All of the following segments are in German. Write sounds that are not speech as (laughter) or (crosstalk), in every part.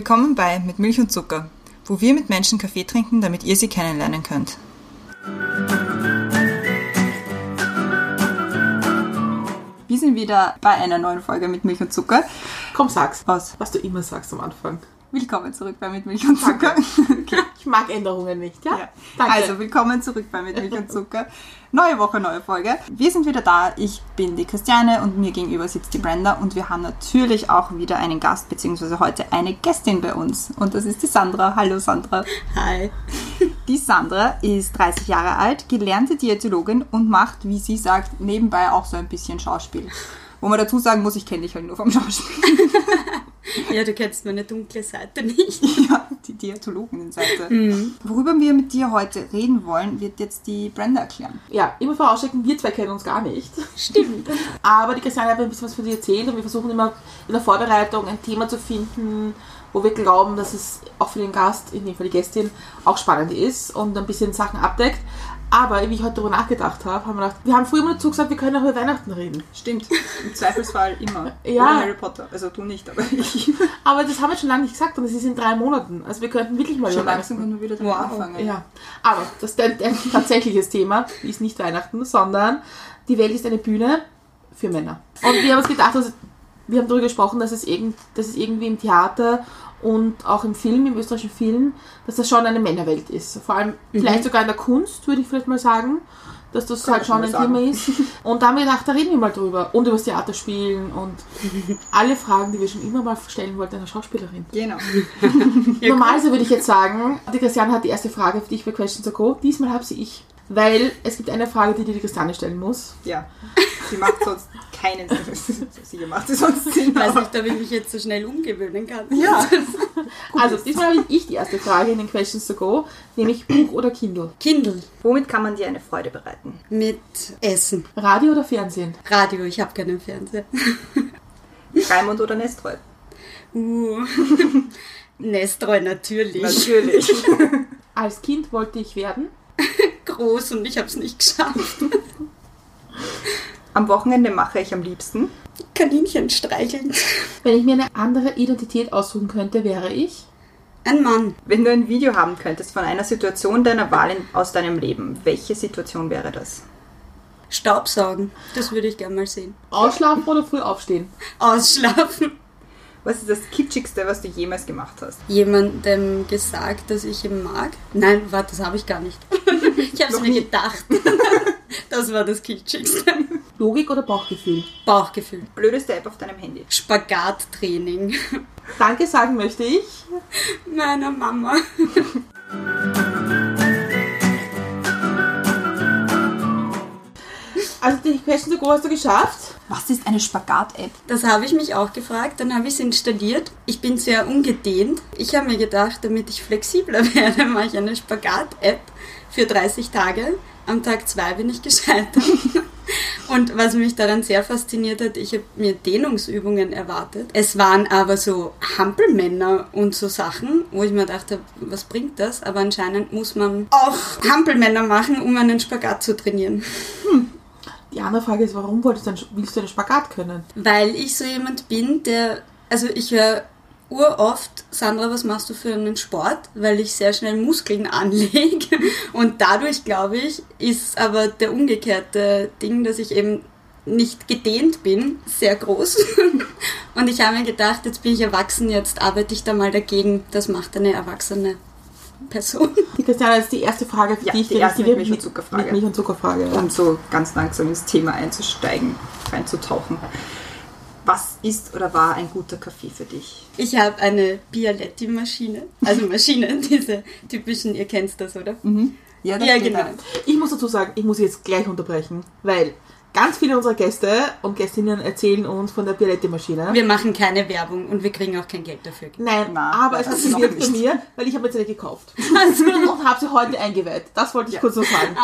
Willkommen bei Mit Milch und Zucker, wo wir mit Menschen Kaffee trinken, damit ihr sie kennenlernen könnt. Wir sind wieder bei einer neuen Folge mit Milch und Zucker. Komm, sag's. Was? Was du immer sagst am Anfang. Willkommen zurück bei Mit Milch und Zucker. Okay. (laughs) Ich mag Änderungen nicht, ja? Ja. Danke. Also, willkommen zurück bei Mit Milch und Zucker. Neue Woche, neue Folge. Wir sind wieder da. Ich bin die Christiane und mir gegenüber sitzt die Brenda und wir haben natürlich auch wieder einen Gast, beziehungsweise heute eine Gästin bei uns. Und das ist die Sandra. Hallo Sandra. Hi. (laughs) Die Sandra ist 30 Jahre alt, gelernte Diätologin und macht, wie sie sagt, nebenbei auch so ein bisschen Schauspiel. Wo man dazu sagen muss, ich kenne dich halt nur vom Schauspiel. (laughs) Ja, du kennst meine dunkle Seite nicht. (laughs) ja, die Diätologenseite. Worüber wir mit dir heute reden wollen, wird jetzt die Brenda erklären. Ja, immer vorausschicken, wir zwei kennen uns gar nicht. Stimmt. (laughs) Aber die Christiane hat ein bisschen was von dir erzählt und wir versuchen immer in der Vorbereitung ein Thema zu finden, wo wir glauben, dass es auch für den Gast, in dem Fall die Gästin, auch spannend ist und ein bisschen Sachen abdeckt. Aber wie ich heute darüber nachgedacht habe, haben wir gedacht, wir haben früher immer dazu gesagt, wir können auch über Weihnachten reden. Stimmt, im Zweifelsfall immer. (laughs) Ja. Oder Harry Potter. Also du nicht, aber ich. (laughs) Aber das haben wir schon lange nicht gesagt und es ist in drei Monaten. Also wir könnten wirklich mal Schon über langsam können wir wieder damit anfangen. Ja, aber das ist (laughs) ein, ein tatsächliches Thema ist nicht Weihnachten, sondern die Welt ist eine Bühne für Männer. Und wir haben uns gedacht, dass, wir haben darüber gesprochen, dass es, irgend, dass es irgendwie im Theater und auch im Film, im österreichischen Film, dass das schon eine Männerwelt ist. Vor allem vielleicht sogar in der Kunst, würde ich vielleicht mal sagen, dass das Kann halt schon ein mal Thema ist. (laughs) Und da haben wir gedacht, da reden wir mal drüber. Und über das Theaterspielen und (laughs) alle Fragen, die wir schon immer mal stellen wollten einer Schauspielerin. Genau. (laughs) Normalerweise würde ich jetzt sagen, die Christiane hat die erste Frage für dich bei Questions to Go. Diesmal habe sie ich. Weil es gibt eine Frage, die dir die Christiane stellen muss. Ja. Sie macht sonst keinen Sinn. Sie macht sie sonst Sinn. Ich weiß nicht, ob ich mich jetzt so schnell umgewöhnen kann. Ja. (laughs) also, diesmal habe ich die erste Frage in den Questions to Go, nämlich Buch oder Kindle. Kindle Womit kann man dir eine Freude bereiten? mit Essen. Radio oder Fernsehen? Radio, ich habe keinen Fernseher. (laughs) Raimund oder Nestreu? Uh. (laughs) Nestreu natürlich. Natürlich. Als Kind wollte ich werden. Groß und ich habe es nicht geschafft. (laughs) Am Wochenende mache ich am liebsten. Kaninchen streicheln. Wenn ich mir eine andere Identität aussuchen könnte, wäre ich. Ein Mann. Wenn du ein Video haben könntest von einer Situation deiner Wahl in, aus deinem Leben, welche Situation wäre das? Staubsaugen. Das würde ich gerne mal sehen. Ausschlafen oder früh aufstehen? Ausschlafen. Was ist das Kitschigste, was du jemals gemacht hast? Jemandem gesagt, dass ich ihn mag? Nein, warte, das habe ich gar nicht. (laughs) Ich habe es mir nie? gedacht. (laughs) Das war das Kitschigste. Logik oder Bauchgefühl? Bauchgefühl. Blödeste App auf deinem Handy. Spagattraining. Danke sagen möchte ich. Meiner Mama. (laughs) Also die Questions to Go hast du geschafft. Was ist eine Spagat-App? Das habe ich mich auch gefragt, dann habe ich es installiert. Ich bin sehr ungedehnt. Ich habe mir gedacht, damit ich flexibler (laughs) werde, mache ich eine Spagat-App für 30 Tage. Am Tag 2 bin ich gescheitert. (laughs) Und was mich daran sehr fasziniert hat, ich habe mir Dehnungsübungen erwartet. Es waren aber so Hampelmänner und so Sachen, wo ich mir dachte, was bringt das? Aber anscheinend muss man auch Hampelmänner machen, um einen Spagat zu trainieren. Die andere Frage ist, warum wolltest du einen, willst du einen Spagat können? Weil ich so jemand bin, der, also ich höre uroft, Sandra, was machst du für einen Sport? Weil ich sehr schnell Muskeln (laughs) anlege. Und dadurch, glaube ich, ist aber der umgekehrte Ding, dass ich eben nicht gedehnt bin, sehr groß. (laughs) Und ich habe mir gedacht, jetzt bin ich erwachsen, jetzt arbeite ich da mal dagegen. Das macht eine erwachsene Person. (laughs) Die Christiane, das ist die erste Frage für Ja, dich. die erste mit Milch- und Zuckerfrage. Mit Milch- und Zuckerfrage. ja. Um so ganz langsam ins Thema einzusteigen, reinzutauchen. Was ist oder war ein guter Kaffee für dich? Ich habe eine Bialetti-Maschine. Also Maschine, (laughs) diese typischen, ihr kennt das, oder? Ja, Ja, genau. Ich muss dazu sagen, ich muss jetzt gleich unterbrechen, weil ganz viele unserer Gäste und Gästinnen erzählen uns von der Bialetti-Maschine. Wir machen keine Werbung und wir kriegen auch kein Geld dafür. Nein, Na, aber es hat gewirkt bei nicht. mir, weil ich habe jetzt eine gekauft. (laughs) (laughs) und habe sie heute eingeweiht. Das wollte ich kurz noch sagen.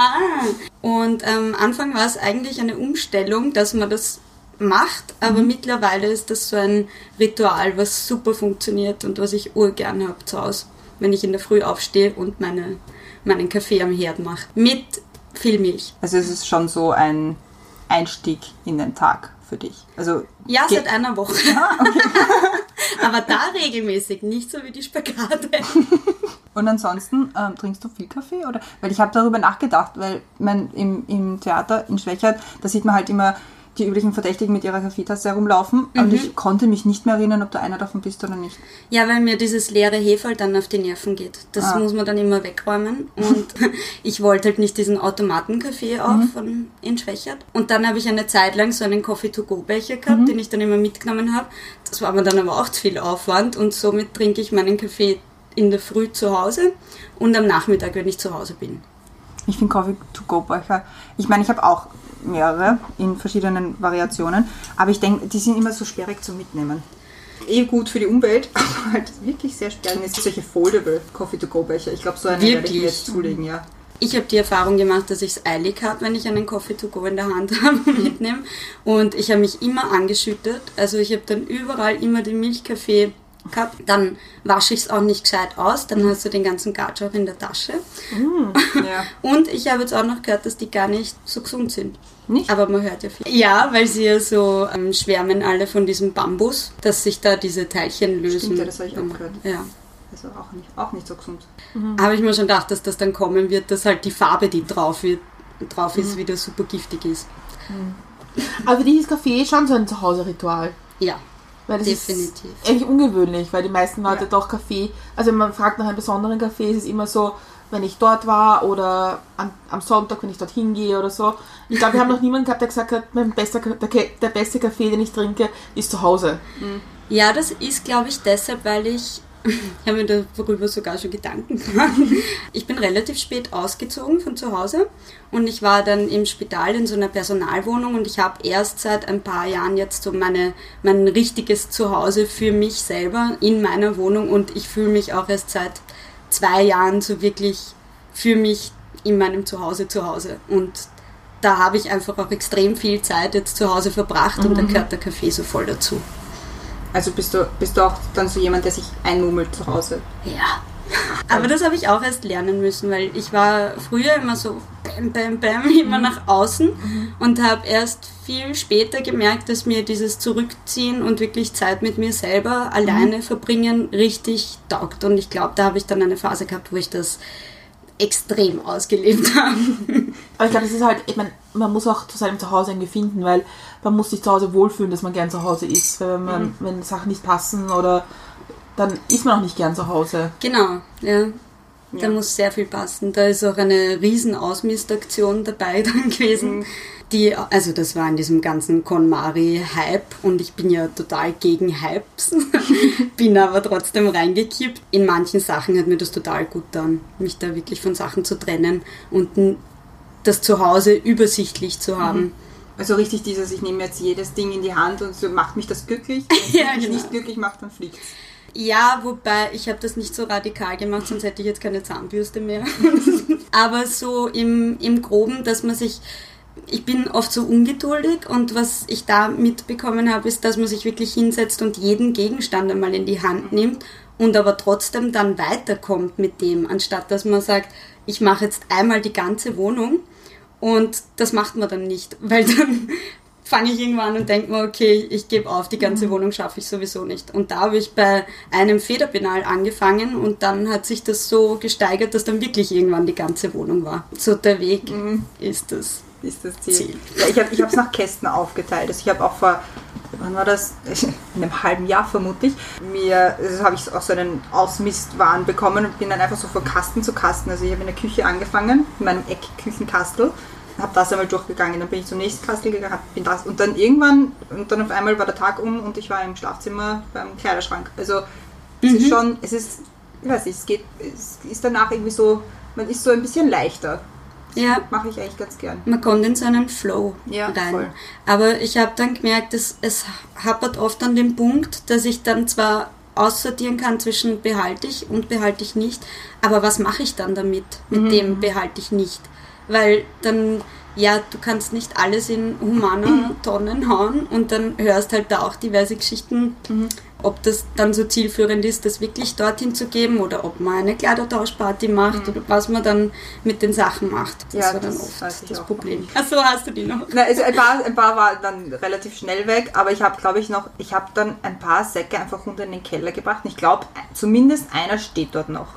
Und am Anfang war es eigentlich eine Umstellung, dass man das macht, aber mittlerweile ist das so ein Ritual, was super funktioniert und was ich urgern habe zu Hause, wenn ich in der Früh aufstehe und meine, meinen Kaffee am Herd mache. Mit viel Milch. Also es ist schon so ein Einstieg in den Tag für dich. Also Ja, seit einer Woche. (laughs) (laughs) Aber da regelmäßig, nicht so wie die Spagate. (laughs) Und ansonsten ähm, trinkst du viel Kaffee oder? Weil ich habe darüber nachgedacht, weil man im, im Theater in Schwächert, da sieht man halt immer die üblichen Verdächtigen mit ihrer Kaffeetasse herumlaufen. Und ich konnte mich nicht mehr erinnern, ob du einer davon bist oder nicht. Ja, weil mir dieses leere Hefe halt dann auf die Nerven geht. Das Ah. muss man dann immer wegräumen. Und (laughs) ich wollte halt nicht diesen Automatenkaffee auch Mhm. von in Schwächert. Und dann habe ich eine Zeit lang so einen Coffee-to-go-Becher gehabt, Mhm. den ich dann immer mitgenommen habe. Das war mir dann aber auch zu viel Aufwand und somit trinke ich meinen Kaffee in der Früh zu Hause und am Nachmittag, wenn ich zu Hause bin. Ich finde Coffee-to-go-Becher. Ich meine, ich habe auch mehrere in verschiedenen Variationen, aber ich denke, die sind immer so sperrig zum Mitnehmen. Eh gut für die Umwelt, (laughs) aber halt wirklich sehr sperrig. Es gibt solche foldable Coffee-to-go-Becher. Ich glaube, so einen werde ich mir jetzt zulegen, ja. Ich habe die Erfahrung gemacht, dass ich es eilig habe, wenn ich einen Coffee to go in der Hand (laughs) habe und mitnehme. Und ich habe mich immer angeschüttet. Also ich habe dann überall immer den Milchkaffee gehabt. Dann wasche ich es auch nicht gescheit aus. Dann hast du den ganzen Gatsch auch in der Tasche. ja. (laughs) Und ich habe jetzt auch noch gehört, dass die gar nicht so gesund sind. Nicht? Aber man hört ja viel. Ja, weil sie ja so ähm, schwärmen alle von diesem Bambus, dass sich da diese Teilchen lösen. Stimmt, ja, das habe ich auch gehört. Ja. Also auch nicht, auch nicht so gesund. Habe ich mir schon gedacht, dass das dann kommen wird, dass halt die Farbe, die drauf, wird, drauf Mhm. ist, wieder super giftig ist. Aber für dich ist Kaffee schon so ein Zuhause-Ritual. Ja, Weil das Definitiv. ist eigentlich ungewöhnlich, weil die meisten Leute Ja. doch Kaffee, also wenn man fragt nach einem besonderen Kaffee, ist es immer so, wenn ich dort war oder an, am Sonntag, wenn ich dort hingehe oder so. Ich glaube, wir haben noch niemanden gehabt, der gesagt hat, mein bester, der, der beste Kaffee, den ich trinke, ist zu Hause. Ja, das ist, glaube ich, deshalb, weil ich, ich habe mir darüber sogar schon Gedanken gemacht. Ich bin relativ spät ausgezogen von zu Hause und ich war dann im Spital in so einer Personalwohnung und ich habe erst seit ein paar Jahren jetzt so meine, mein richtiges Zuhause für mich selber in meiner Wohnung und ich fühle mich auch erst seit zwei Jahren so wirklich für mich in meinem Zuhause zu Hause und da habe ich einfach auch extrem viel Zeit jetzt zu Hause verbracht und da gehört der Kaffee so voll dazu. Also bist du, bist du auch dann so jemand, der sich einmummelt zu Hause? Ja. Aber das habe ich auch erst lernen müssen, weil ich war früher immer so bam, bam, bam, (laughs) immer nach außen und habe erst viel später gemerkt, dass mir dieses Zurückziehen und wirklich Zeit mit mir selber alleine verbringen richtig taugt. Und ich glaube, da habe ich dann eine Phase gehabt, wo ich das extrem ausgelebt (laughs) habe. Aber ich glaube, das ist halt, ich meine, man muss auch zu seinem Zuhause irgendwie finden, weil man muss sich zu Hause wohlfühlen, dass man gern zu Hause ist. Wenn, man, wenn Sachen nicht passen oder dann ist man auch nicht gern zu Hause. Genau, ja. Da Ja. muss sehr viel passen. Da ist auch eine riesen Ausmistaktion dabei (laughs) dann gewesen. Die, also das war in diesem ganzen KonMari-Hype und ich bin ja total gegen Hypes, (laughs) bin aber trotzdem reingekippt. In manchen Sachen hat mir das total gut dann, mich da wirklich von Sachen zu trennen und das Zuhause übersichtlich zu haben. Also richtig dieses, ich nehme jetzt jedes Ding in die Hand und so macht mich das glücklich. (laughs) Wenn Ja, mich genau. nicht glücklich macht, dann fliegt Ja, wobei ich habe das nicht so radikal gemacht, sonst hätte ich jetzt keine Zahnbürste mehr. (laughs) Aber so im, im Groben, dass man sich, ich bin oft so ungeduldig und was ich da mitbekommen habe, ist, dass man sich wirklich hinsetzt und jeden Gegenstand einmal in die Hand nimmt und aber trotzdem dann weiterkommt mit dem, anstatt dass man sagt, ich mache jetzt einmal die ganze Wohnung und das macht man dann nicht, weil dann (laughs) fange ich irgendwann an und denke mir, okay, ich gebe auf, die ganze Wohnung schaffe ich sowieso nicht. Und da habe ich bei einem Federpenal angefangen und dann hat sich das so gesteigert, dass dann wirklich irgendwann die ganze Wohnung war. So der Weg ist das. Ist das Ziel. Ziel. Ja, ich habe ich es nach Kästen aufgeteilt. Also ich habe auch vor, wann war das? (laughs) In einem halben Jahr vermutlich, mir, also habe ich auch so einen Ausmistwahn bekommen und bin dann einfach so von Kasten zu Kasten. Also ich habe in der Küche angefangen, in meinem Eckküchenkastel, habe das einmal durchgegangen, dann bin ich zum nächsten Kastel gegangen, bin das und dann irgendwann und dann auf einmal war der Tag um und ich war im Schlafzimmer beim Kleiderschrank. Also es ist schon, es ist, ich weiß nicht, es geht, es ist danach irgendwie so, man ist so ein bisschen leichter. Ja, Mache ich eigentlich ganz gern. man kommt in so einen Flow Ja, rein. voll. Aber ich habe dann gemerkt, es, es hapert oft an dem Punkt, dass ich dann zwar aussortieren kann zwischen behalte ich und behalte ich nicht, aber was mache ich dann damit, mit Mhm. dem behalte ich nicht? Weil dann, ja, du kannst nicht alles in humaner (clears throat) Tonnen hauen und dann hörst halt da auch diverse Geschichten. Mhm. Ob das dann so zielführend ist, das wirklich dorthin zu geben oder ob man eine Kleidertauschparty macht oder was man dann mit den Sachen macht. Das Mhm. Ja, war dann das oft das. Problem. Achso, hast du die noch? Na, also ein, paar, ein paar war dann relativ schnell weg, aber ich habe, glaube ich, noch, ich habe dann ein paar Säcke einfach runter in den Keller gebracht. Und ich glaube, zumindest einer steht dort noch.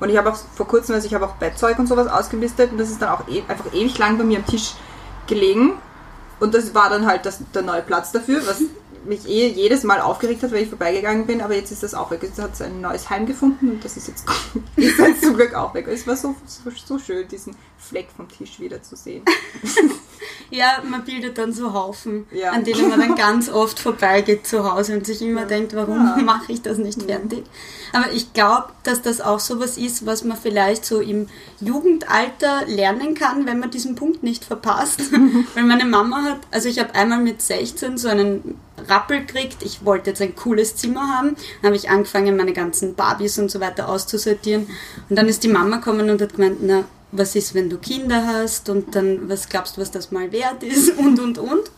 Und ich habe auch vor kurzem, also ich habe auch Bettzeug und sowas ausgemistet und das ist dann auch e einfach ewig lang bei mir am Tisch gelegen. Und das war dann halt das, der neue Platz dafür, was (laughs) mich eh jedes Mal aufgeregt hat, wenn ich vorbeigegangen bin, aber jetzt ist das auch weg. Jetzt hat es ein neues Heim gefunden und das ist jetzt, (laughs) ist jetzt zum Glück auch weg. Es war so, so, so schön, diesen Fleck vom Tisch wieder zu sehen. (laughs) Ja, man bildet dann so Haufen, Ja. an denen man dann ganz oft vorbeigeht zu Hause und sich immer denkt, warum Ja. (laughs) mache ich das nicht fertig? Aber ich glaube, dass das auch sowas ist, was man vielleicht so im Jugendalter lernen kann, wenn man diesen Punkt nicht verpasst. Weil meine Mama hat, also ich habe einmal mit 16 so einen Rappel gekriegt, ich wollte jetzt ein cooles Zimmer haben, dann habe ich angefangen, meine ganzen Barbies und so weiter auszusortieren. Und dann ist die Mama gekommen und hat gemeint, na, was ist, wenn du Kinder hast? Und dann, was glaubst du, was das mal wert ist? (laughs) Und, und, und.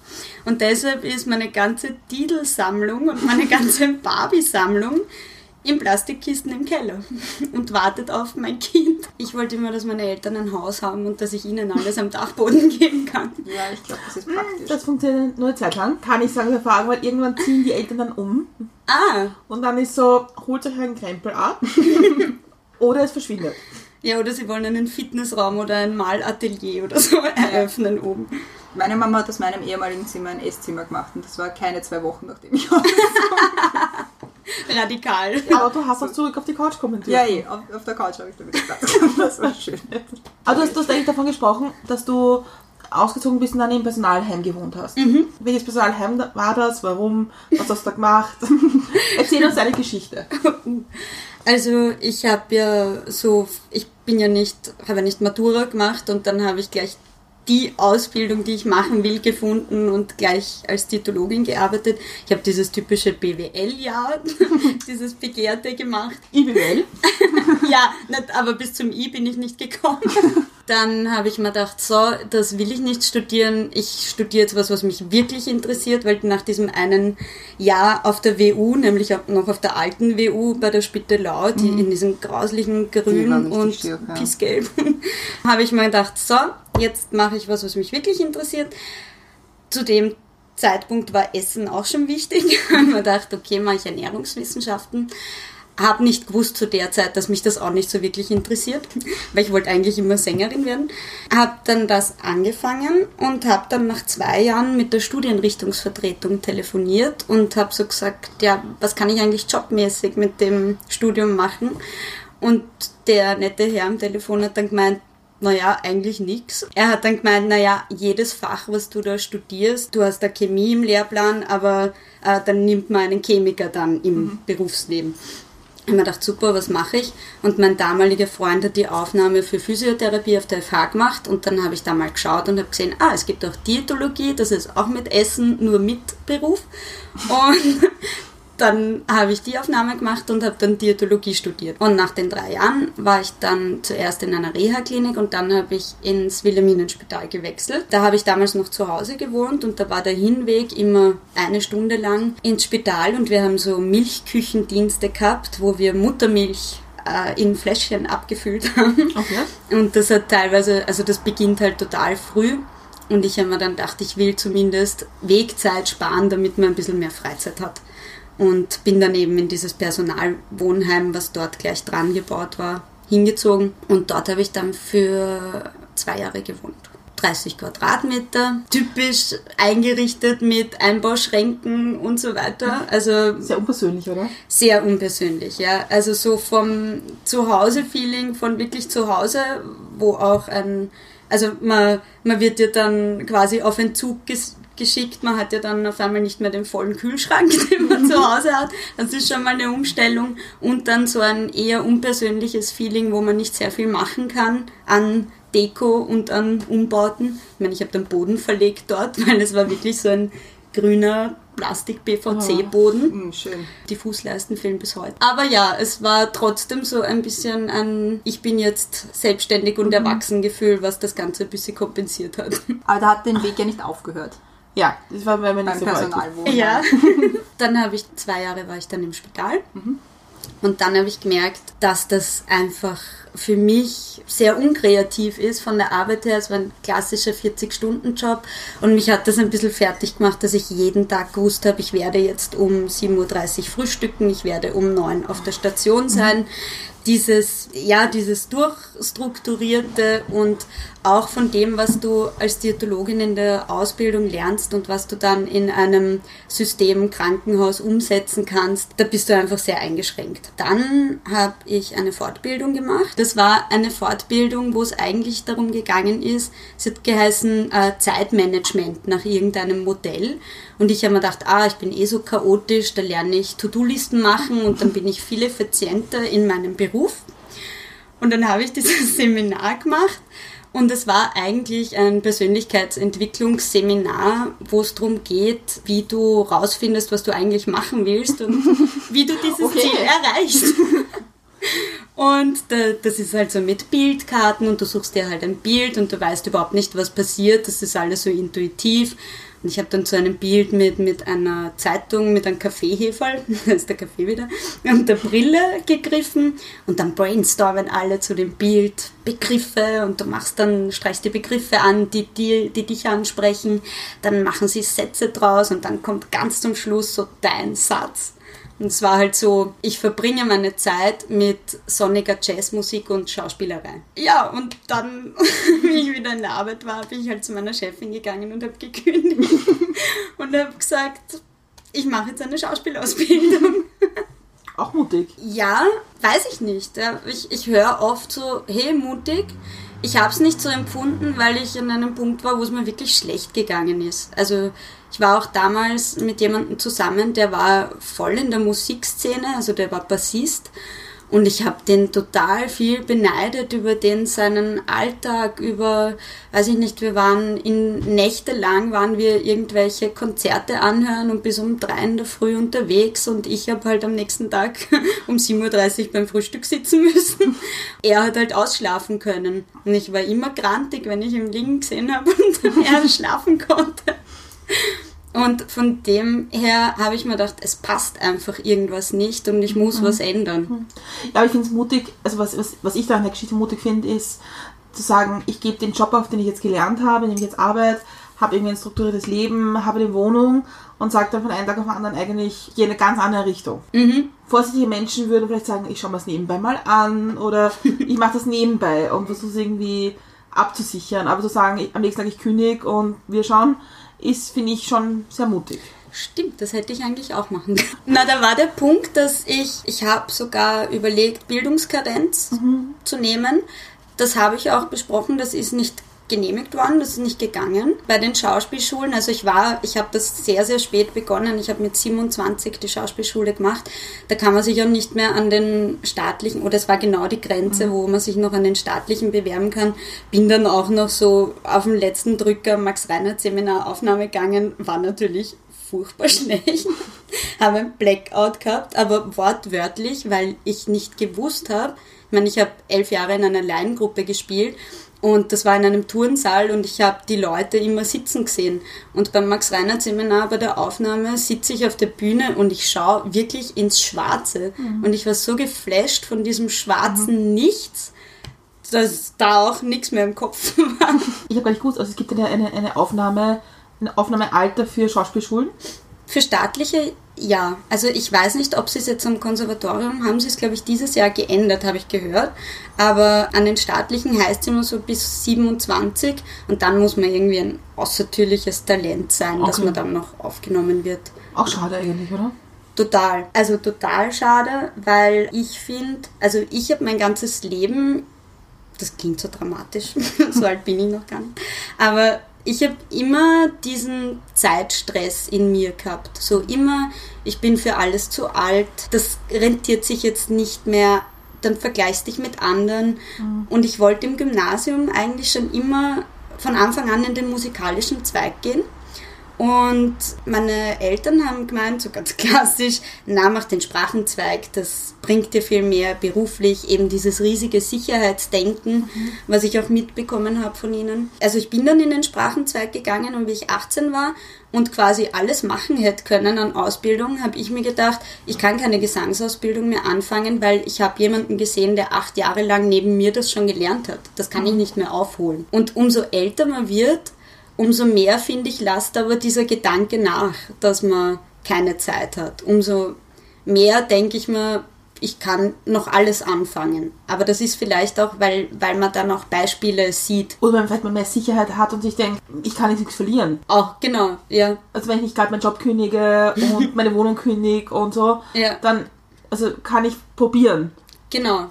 Und deshalb ist meine ganze Didel-Sammlung und meine (laughs) ganze Barbie-Sammlung in Plastikkisten im Keller (laughs) und wartet auf mein Kind. Ich wollte immer, dass meine Eltern ein Haus haben und dass ich ihnen alles am Dachboden (laughs) geben kann. Ja, ich glaube, das ist praktisch. Das funktioniert nur eine Zeit lang, kann ich sagen, Erfahrung, weil irgendwann ziehen die Eltern dann um Ah, und dann ist so, holt euch einen Krempel ab (laughs) oder es verschwindet. ja, oder sie wollen einen Fitnessraum oder ein Malatelier oder so eröffnen oben. Meine Mama hat aus meinem ehemaligen Zimmer ein Esszimmer gemacht und das war keine zwei Wochen, nachdem ich aus. (laughs) Radikal. Aber du hast auch zurück auf die Couch kommentiert. ja, eh, auf, auf der Couch habe ich damit gehabt. (laughs) Das war schön. Aber du hast, du hast eigentlich davon gesprochen, dass du ausgezogen bist und dann im Personalheim gewohnt hast. Welches Personalheim war das? Warum? Was hast du da gemacht? (laughs) Erzähl uns deine Geschichte. Also ich habe ja so, ich bin ja nicht, habe ja nicht Matura gemacht und dann habe ich gleich die Ausbildung, die ich machen will, gefunden und gleich als Titologin gearbeitet. Ich habe dieses typische BWL-Jahr, (laughs) dieses Begehrte gemacht. IBWL. (laughs) Ja, nicht, aber bis zum I bin ich nicht gekommen. (laughs) Dann habe ich mir gedacht, so, das will ich nicht studieren. Ich studiere jetzt was, was mich wirklich interessiert, weil nach diesem einen Jahr auf der WU, nämlich noch auf der alten WU bei der Spittelau, die in diesem grauslichen Grün und schier, ja. Pissgelb, (laughs) habe ich mir gedacht, so, jetzt mache ich was, was mich wirklich interessiert. Zu dem Zeitpunkt war Essen auch schon wichtig. (laughs) Ich habe mir gedacht, okay, mache ich Ernährungswissenschaften. Habe nicht gewusst zu der Zeit, dass mich das auch nicht so wirklich interessiert, weil ich wollte eigentlich immer Sängerin werden. Habe dann das angefangen und habe dann nach zwei Jahren mit der Studienrichtungsvertretung telefoniert und habe so gesagt, ja, was kann ich eigentlich jobmäßig mit dem Studium machen? Und der nette Herr am Telefon hat dann gemeint, naja, eigentlich nix. Er hat dann gemeint, naja, jedes Fach, was du da studierst, du hast da Chemie im Lehrplan, aber äh, dann nimmt man einen Chemiker dann im Berufsleben. Ich habe mir gedacht, super, was mache ich? Und mein damaliger Freund hat die Aufnahme für Physiotherapie auf der FH gemacht und dann habe ich da mal geschaut und habe gesehen, ah, es gibt auch Diätologie, das ist auch mit Essen, nur mit Beruf. Und dann habe ich die Aufnahme gemacht und habe dann Diätologie studiert. Und nach den drei Jahren war ich dann zuerst in einer Reha-Klinik und dann habe ich ins Wilhelminenspital gewechselt. Da habe ich damals noch zu Hause gewohnt und da war der Hinweg immer eine Stunde lang ins Spital und wir haben so Milchküchendienste gehabt, wo wir Muttermilch äh, in Fläschchen abgefüllt haben. Okay. Und das hat teilweise, also das beginnt halt total früh. Und ich habe mir dann gedacht, ich will zumindest Wegzeit sparen, damit man ein bisschen mehr Freizeit hat. Und bin dann eben in dieses Personalwohnheim, was dort gleich dran gebaut war, hingezogen. Und dort habe ich dann für zwei Jahre gewohnt. 30 Quadratmeter, typisch eingerichtet mit Einbauschränken und so weiter. Also Sehr unpersönlich, oder? sehr unpersönlich, ja. Also so vom Zuhause-Feeling, von wirklich zu Hause, wo auch ein, also man, man wird ja dann quasi auf Entzug ges geschickt, man hat ja dann auf einmal nicht mehr den vollen Kühlschrank, (laughs) den man zu Hause hat. Das ist schon mal eine Umstellung. Und dann so ein eher unpersönliches Feeling, wo man nicht sehr viel machen kann an Deko und an Umbauten. Ich meine, ich habe den Boden verlegt dort, (laughs) weil es war wirklich so ein grüner Plastik-PVC-Boden. Hm, schön. Die Fußleisten fehlen bis heute. Aber ja, es war trotzdem so ein bisschen ein Ich bin jetzt selbstständig und erwachsen Gefühl, was das Ganze ein bisschen kompensiert hat. Aber da hat den Weg ja nicht aufgehört. Ja, das war bei mir nicht Beim so häufig. Personalwohnung. Ja. (laughs) dann habe ich, zwei Jahre war ich dann im Spital. Und dann habe ich gemerkt, dass das einfach für mich sehr unkreativ ist von der Arbeit her. Es war ein klassischer 40-Stunden-Job und mich hat das ein bisschen fertig gemacht, dass ich jeden Tag gewusst habe, ich werde jetzt um 7.30 Uhr frühstücken, ich werde um 9 Uhr auf der Station sein. Dieses, ja, dieses durchstrukturierte und auch von dem, was du als Diätologin in der Ausbildung lernst und was du dann in einem System Krankenhaus umsetzen kannst, da bist du einfach sehr eingeschränkt. Dann habe ich eine Fortbildung gemacht. Das war eine Fortbildung, wo es eigentlich darum gegangen ist, es hat geheißen äh, Zeitmanagement nach irgendeinem Modell. Und ich habe mir gedacht, ah, ich bin eh so chaotisch, da lerne ich To-Do-Listen machen und dann bin ich viel effizienter in meinem Beruf. Und dann habe ich dieses (laughs) Seminar gemacht und es war eigentlich ein Persönlichkeitsentwicklungsseminar, wo es darum geht, wie du rausfindest, was du eigentlich machen willst und (laughs) wie du dieses Okay. Ziel erreichst. (laughs) Und da, das ist halt so mit Bildkarten und du suchst dir halt ein Bild und du weißt überhaupt nicht, was passiert. Das ist alles so intuitiv. Und ich habe dann zu einem Bild mit, mit einer Zeitung, mit einem Kaffeeheferl, (laughs) da ist der Kaffee wieder, und der Brille gegriffen. Und dann brainstormen alle zu dem Bild Begriffe und du machst dann, streichst die Begriffe an, die, die, die dich ansprechen. Dann machen sie Sätze draus und dann kommt ganz zum Schluss so dein Satz. Und es war halt so, ich verbringe meine Zeit mit sonniger Jazzmusik und Schauspielerei. Ja, und dann, (laughs) wie ich wieder in der Arbeit war, bin ich halt zu meiner Chefin gegangen und habe gekündigt. (laughs) und habe gesagt, ich mache jetzt eine Schauspielausbildung. Auch mutig. Ja, weiß ich nicht. Ich, ich höre oft so, hey, mutig. Ich habe es nicht so empfunden, weil ich an einem Punkt war, wo es mir wirklich schlecht gegangen ist. Also ich war auch damals mit jemandem zusammen, der war voll in der Musikszene, also der war Bassist. Und ich habe den total viel beneidet über den seinen Alltag, über, weiß ich nicht, wir waren in Nächte lang, waren wir irgendwelche Konzerte anhören und bis um drei in der Früh unterwegs und ich habe halt am nächsten Tag (laughs) um 7.30 Uhr beim Frühstück sitzen müssen. (laughs) Er hat halt ausschlafen können. Und ich war immer grantig, wenn ich ihn liegen gesehen habe (laughs) und er schlafen konnte. Und von dem her habe ich mir gedacht, es passt einfach irgendwas nicht und ich muss was ändern. Ja, aber ich finde es mutig, also was, was, was ich da an der Geschichte mutig finde, ist zu sagen, ich gebe den Job auf, den ich jetzt gelernt habe, in dem ich jetzt arbeite, habe irgendwie ein strukturiertes Leben, habe eine Wohnung und sage dann von einem Tag auf den anderen eigentlich, ich gehe in eine ganz andere Richtung. Vorsichtige Menschen würden vielleicht sagen, ich schaue mir das nebenbei mal an oder (laughs) ich mache das nebenbei und versuche es irgendwie abzusichern. Aber zu sagen, ich, am nächsten Tag ich kündige und wir schauen, ist, finde ich, schon sehr mutig. Stimmt, das hätte ich eigentlich auch machen können. (laughs) Na, da war der Punkt, dass ich, ich habe sogar überlegt, Bildungskarenz zu nehmen. Das habe ich auch besprochen, das ist nicht genehmigt worden, das ist nicht gegangen. Bei den Schauspielschulen, also ich war, ich habe das sehr, sehr spät begonnen. Ich habe mit 27 die Schauspielschule gemacht. Da kann man sich auch nicht mehr an den staatlichen, oder es war genau die Grenze, wo man sich noch an den staatlichen bewerben kann. Bin dann auch noch so auf dem letzten Drücker Max Reinhardt Seminar Aufnahme gegangen, war natürlich furchtbar schlecht. (laughs) habe ein Blackout gehabt, aber wortwörtlich, weil ich nicht gewusst habe. Ich meine, ich habe elf Jahre in einer Laiengruppe gespielt und das war in einem Turnsaal und ich habe die Leute immer sitzen gesehen. Und beim Max Reinhardt Seminar bei der Aufnahme sitze ich auf der Bühne und ich schaue wirklich ins Schwarze. Und ich war so geflasht von diesem schwarzen Nichts, dass da auch nichts mehr im Kopf (laughs) war. Ich habe gar nicht gewusst, also es gibt eine, eine, eine Aufnahme, ein Aufnahmealter für Schauspielschulen. Für staatliche, ja. Also ich weiß nicht, ob sie es jetzt am Konservatorium haben, sie es, glaube ich, dieses Jahr geändert, habe ich gehört. Aber an den staatlichen heißt es immer so bis 27 und dann muss man irgendwie ein außertürliches Talent sein, dass Okay. man dann noch aufgenommen wird. Auch schade eigentlich, oder? Total. Also total schade, weil ich finde, also ich habe mein ganzes Leben, das klingt so dramatisch, (laughs) so alt bin ich noch gar nicht, aber ich habe immer diesen Zeitstress in mir gehabt. So immer, ich bin für alles zu alt, das rentiert sich jetzt nicht mehr, dann vergleichst dich mit anderen. Und ich wollte im Gymnasium eigentlich schon immer von Anfang an in den musikalischen Zweig gehen. Und meine Eltern haben gemeint, so ganz (laughs) klassisch, na, mach den Sprachenzweig, das bringt dir viel mehr beruflich, eben dieses riesige Sicherheitsdenken, was ich auch mitbekommen habe von ihnen. Also ich bin dann in den Sprachenzweig gegangen und wie ich 18 war und quasi alles machen hätte können an Ausbildung, habe ich mir gedacht, ich kann keine Gesangsausbildung mehr anfangen, weil ich habe jemanden gesehen, der acht Jahre lang neben mir das schon gelernt hat. Das kann ich nicht mehr aufholen. Und umso älter man wird, umso mehr, finde ich, lasst aber dieser Gedanke nach, dass man keine Zeit hat. Umso mehr denke ich mir, ich kann noch alles anfangen. Aber das ist vielleicht auch, weil, weil man dann auch Beispiele sieht. Oder vielleicht man mehr Sicherheit hat und sich denkt, ich kann nichts verlieren. Auch, genau, ja. Also wenn ich nicht gerade meinen Job kündige und (laughs) meine Wohnung kündige und so, Ja. dann also kann ich probieren. Genau.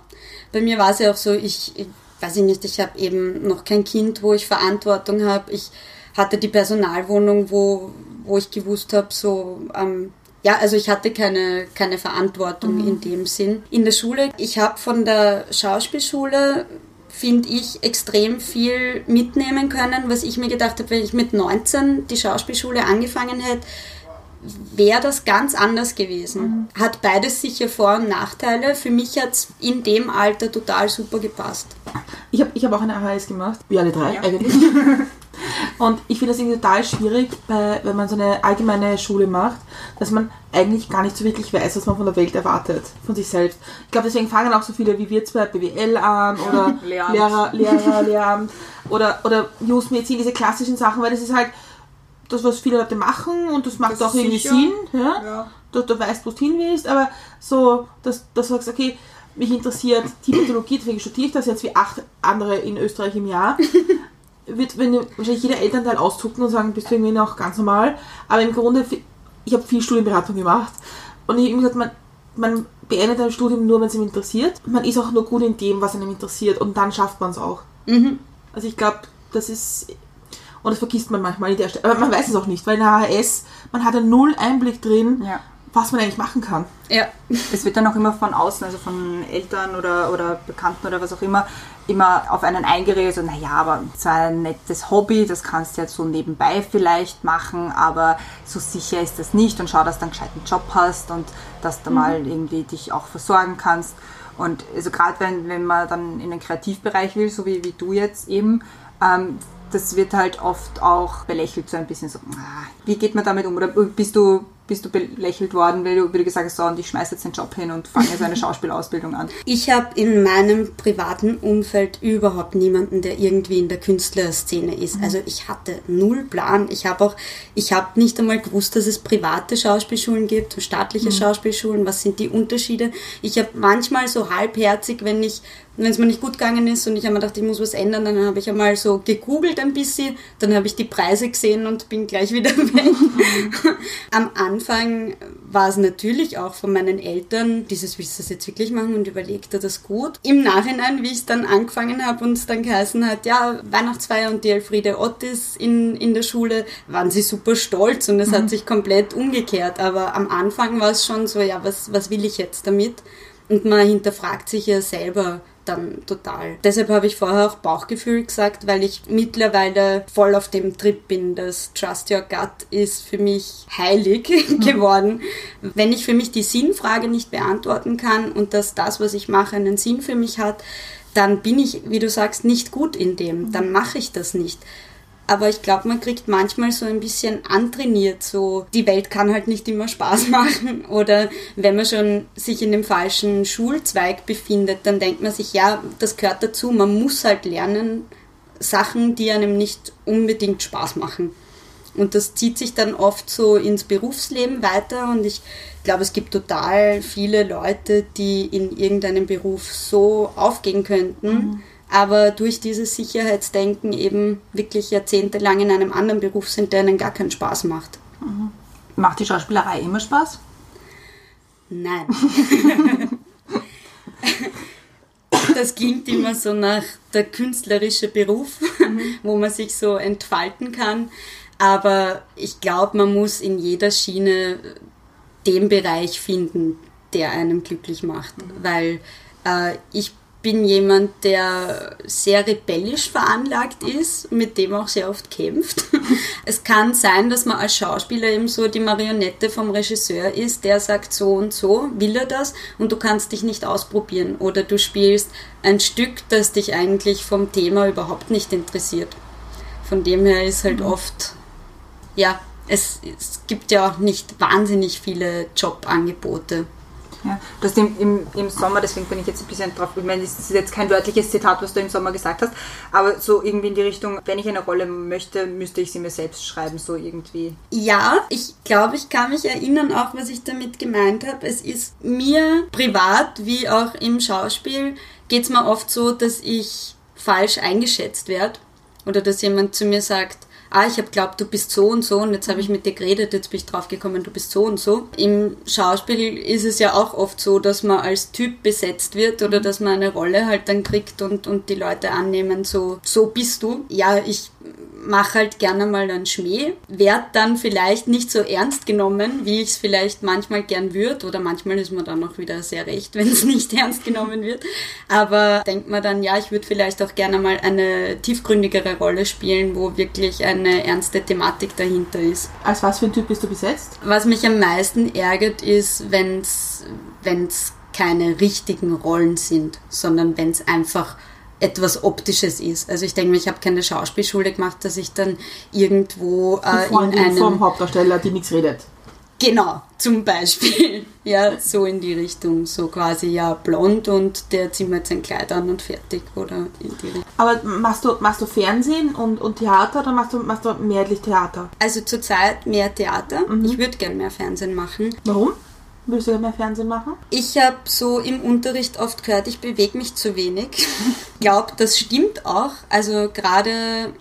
Bei mir war es ja auch so, ich, ich weiß ich nicht, ich habe eben noch kein Kind, wo ich Verantwortung habe. Ich hatte die Personalwohnung, wo, wo ich gewusst habe, so, ähm, ja, also ich hatte keine, keine Verantwortung in dem Sinn. In der Schule, ich habe von der Schauspielschule finde ich, extrem viel mitnehmen können, was ich mir gedacht habe, wenn ich mit 19 die Schauspielschule angefangen hätte, wäre das ganz anders gewesen. Hat beides sicher Vor- und Nachteile. Für mich hat es in dem Alter total super gepasst. Ich habe ich hab auch eine AHS gemacht, wie alle drei Ja. eigentlich. (laughs) Und ich finde das irgendwie total schwierig, bei, wenn man so eine allgemeine Schule macht, dass man eigentlich gar nicht so wirklich weiß, was man von der Welt erwartet, von sich selbst. Ich glaube, deswegen fangen auch so viele wie wir bei BWL an (laughs) oder Lehramt. Lehrer, Lehrer, Lehramt oder, oder Just Medizin, diese klassischen Sachen, weil das ist halt das, was viele Leute machen und das macht Das auch irgendwie sicher. Sinn. Ja? Ja. du, du weißt, wo du hin willst, aber so, dass, dass du sagst, okay, mich interessiert Tibetologie, deswegen studiere ich das jetzt wie acht andere in Österreich im Jahr. (laughs) Wird wenn wahrscheinlich jeder Elternteil auszucken und sagen, bist du irgendwie noch ganz normal. Aber im Grunde, ich habe viel Studienberatung gemacht und ich habe immer gesagt, man, man beendet ein Studium nur, wenn es ihm interessiert. Man ist auch nur gut in dem, was einem interessiert und dann schafft man es auch. Mhm. Also ich glaube, das ist. Und das vergisst man manchmal in der Stelle. Aber man weiß es auch nicht, weil in der HHS, man hat einen null Einblick drin, Ja. was man eigentlich machen kann. Ja. (laughs) Es wird dann auch immer von außen, also von Eltern oder, oder Bekannten oder was auch immer, immer auf einen eingeredet, so, naja, aber so ein nettes Hobby, das kannst du jetzt so nebenbei vielleicht machen, aber so sicher ist das nicht und schau, dass du einen gescheiten Job hast und dass du mal irgendwie dich auch versorgen kannst. Und also gerade wenn, wenn man dann in den Kreativbereich will, so wie, wie du jetzt eben, ähm, das wird halt oft auch belächelt, so ein bisschen so, ah, wie geht man damit um? Oder bist du, bist du belächelt worden, weil du, wie du gesagt hast, so, und ich schmeiße jetzt den Job hin und fange jetzt eine (laughs) Schauspielausbildung an? Ich habe in meinem privaten Umfeld überhaupt niemanden, der irgendwie in der Künstlerszene ist. Also ich hatte null Plan. Ich habe auch, ich habe nicht einmal gewusst, dass es private Schauspielschulen gibt, und staatliche Schauspielschulen. Was sind die Unterschiede? Ich habe manchmal so halbherzig, wenn ich wenn es mir nicht gut gegangen ist und ich habe mir gedacht, ich muss was ändern, dann habe ich einmal so gegoogelt ein bisschen, dann habe ich die Preise gesehen und bin gleich wieder (laughs) weg. Am Anfang war es natürlich auch von meinen Eltern, dieses, willst du das jetzt wirklich machen und überlegt er das gut? Im Nachhinein, wie ich es dann angefangen habe und es dann geheißen hat, ja, Weihnachtsfeier und die Elfriede Ottis in, in der Schule, waren sie super stolz und es hat sich komplett umgekehrt. Aber am Anfang war es schon so, ja, was, was will ich jetzt damit? Und man hinterfragt sich ja selber dann total. Deshalb habe ich vorher auch Bauchgefühl gesagt, weil ich mittlerweile voll auf dem Trip bin. Das Trust Your Gut ist für mich heilig (laughs) geworden. Wenn ich für mich die Sinnfrage nicht beantworten kann und dass das, was ich mache, einen Sinn für mich hat, dann bin ich, wie du sagst, nicht gut in dem. Dann mache ich das nicht. Aber ich glaube, man kriegt manchmal so ein bisschen antrainiert, so die Welt kann halt nicht immer Spaß (laughs) machen. Oder wenn man schon sich in dem falschen Schulzweig befindet, dann denkt man sich, ja, das gehört dazu, man muss halt lernen Sachen, die einem nicht unbedingt Spaß machen. Und das zieht sich dann oft so ins Berufsleben weiter und ich glaube, es gibt total viele Leute, die in irgendeinem Beruf so aufgehen könnten, aber durch dieses Sicherheitsdenken eben wirklich jahrzehntelang in einem anderen Beruf sind, der ihnen gar keinen Spaß macht. Macht die Schauspielerei immer Spaß? Nein. (laughs) Das klingt immer so nach der künstlerische Beruf, wo man sich so entfalten kann. Aber ich glaube, man muss in jeder Schiene den Bereich finden, der einem glücklich macht. Weil äh, ich bin jemand, der sehr rebellisch veranlagt ist, mit dem auch sehr oft kämpft. (laughs) Es kann sein, dass man als Schauspieler eben so die Marionette vom Regisseur ist, der sagt so und so, will er das und du kannst dich nicht ausprobieren oder du spielst ein Stück, das dich eigentlich vom Thema überhaupt nicht interessiert. Von dem her ist halt oft, ja, es, es gibt ja auch nicht wahnsinnig viele Jobangebote. Ja, du hast im, im, im Sommer, deswegen bin ich jetzt ein bisschen drauf, ich meine, das ist jetzt kein wörtliches Zitat, was du im Sommer gesagt hast, aber so irgendwie in die Richtung, wenn ich eine Rolle möchte, müsste ich sie mir selbst schreiben, so irgendwie. Ja, ich glaube, ich kann mich erinnern, auch was ich damit gemeint habe. Es ist mir privat wie auch im Schauspiel, geht es mir oft so, dass ich falsch eingeschätzt werde oder dass jemand zu mir sagt, ah, ich habe glaubt, du bist so und so und jetzt habe ich mit dir geredet, jetzt bin ich drauf gekommen, du bist so und so. Im Schauspiel ist es ja auch oft so, dass man als Typ besetzt wird oder dass man eine Rolle halt dann kriegt und, und die Leute annehmen, so, so bist du. Ja, ich mache halt gerne mal einen Schmäh, werd dann vielleicht nicht so ernst genommen, wie ich es vielleicht manchmal gern würde oder manchmal ist man dann auch wieder sehr recht, (laughs) wenn es nicht ernst genommen wird. Aber denkt man dann, ja, ich würde vielleicht auch gerne mal eine tiefgründigere Rolle spielen, wo wirklich eine ernste Thematik dahinter ist. Als was für ein Typ bist du besetzt? Was mich am meisten ärgert, ist, wenn es keine richtigen Rollen sind, sondern wenn es einfach etwas Optisches ist. Also ich denke mir, ich habe keine Schauspielschule gemacht, dass ich dann irgendwo äh, in einem... vom Hauptdarsteller, die nichts redet. Genau, zum Beispiel. (laughs) Ja, so in die Richtung. So quasi, ja, blond und der zieht mir jetzt ein Kleid an und fertig. Oder in die Richtung. Aber machst du, machst du Fernsehen und, und Theater oder machst du, machst du mehrheitlich Theater? Also zurzeit mehr Theater. Ich würde gern mehr Fernsehen machen. Warum? Willst du mehr Fernsehen machen? Ich habe so im Unterricht oft gehört, ich bewege mich zu wenig. (laughs) Ich glaube, das stimmt auch. Also gerade,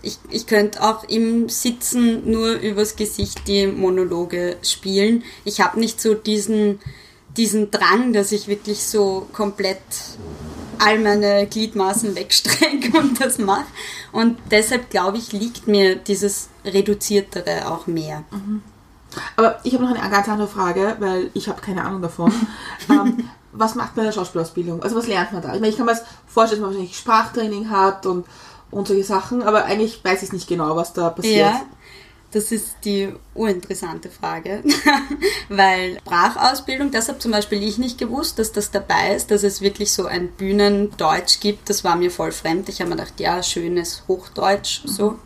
ich, ich könnte auch im Sitzen nur übers Gesicht die Monologe spielen. Ich habe nicht so diesen, diesen Drang, dass ich wirklich so komplett all meine Gliedmaßen wegstrecke (laughs) und das mache. Und deshalb glaube ich, liegt mir dieses Reduziertere auch mehr. Aber ich habe noch eine ganz andere Frage, weil ich habe keine Ahnung davon. (laughs) ähm, was macht man in der Schauspielausbildung? Also was lernt man da? Ich meine, ich kann mir das vorstellen, dass man wahrscheinlich Sprachtraining hat und, und solche Sachen, aber eigentlich weiß ich nicht genau, was da passiert. Ja, das ist die urinteressante Frage, (laughs) weil Sprachausbildung, das habe zum Beispiel ich nicht gewusst, dass das dabei ist, dass es wirklich so ein Bühnendeutsch gibt. Das war mir voll fremd. Ich habe mir gedacht, ja, schönes Hochdeutsch, so.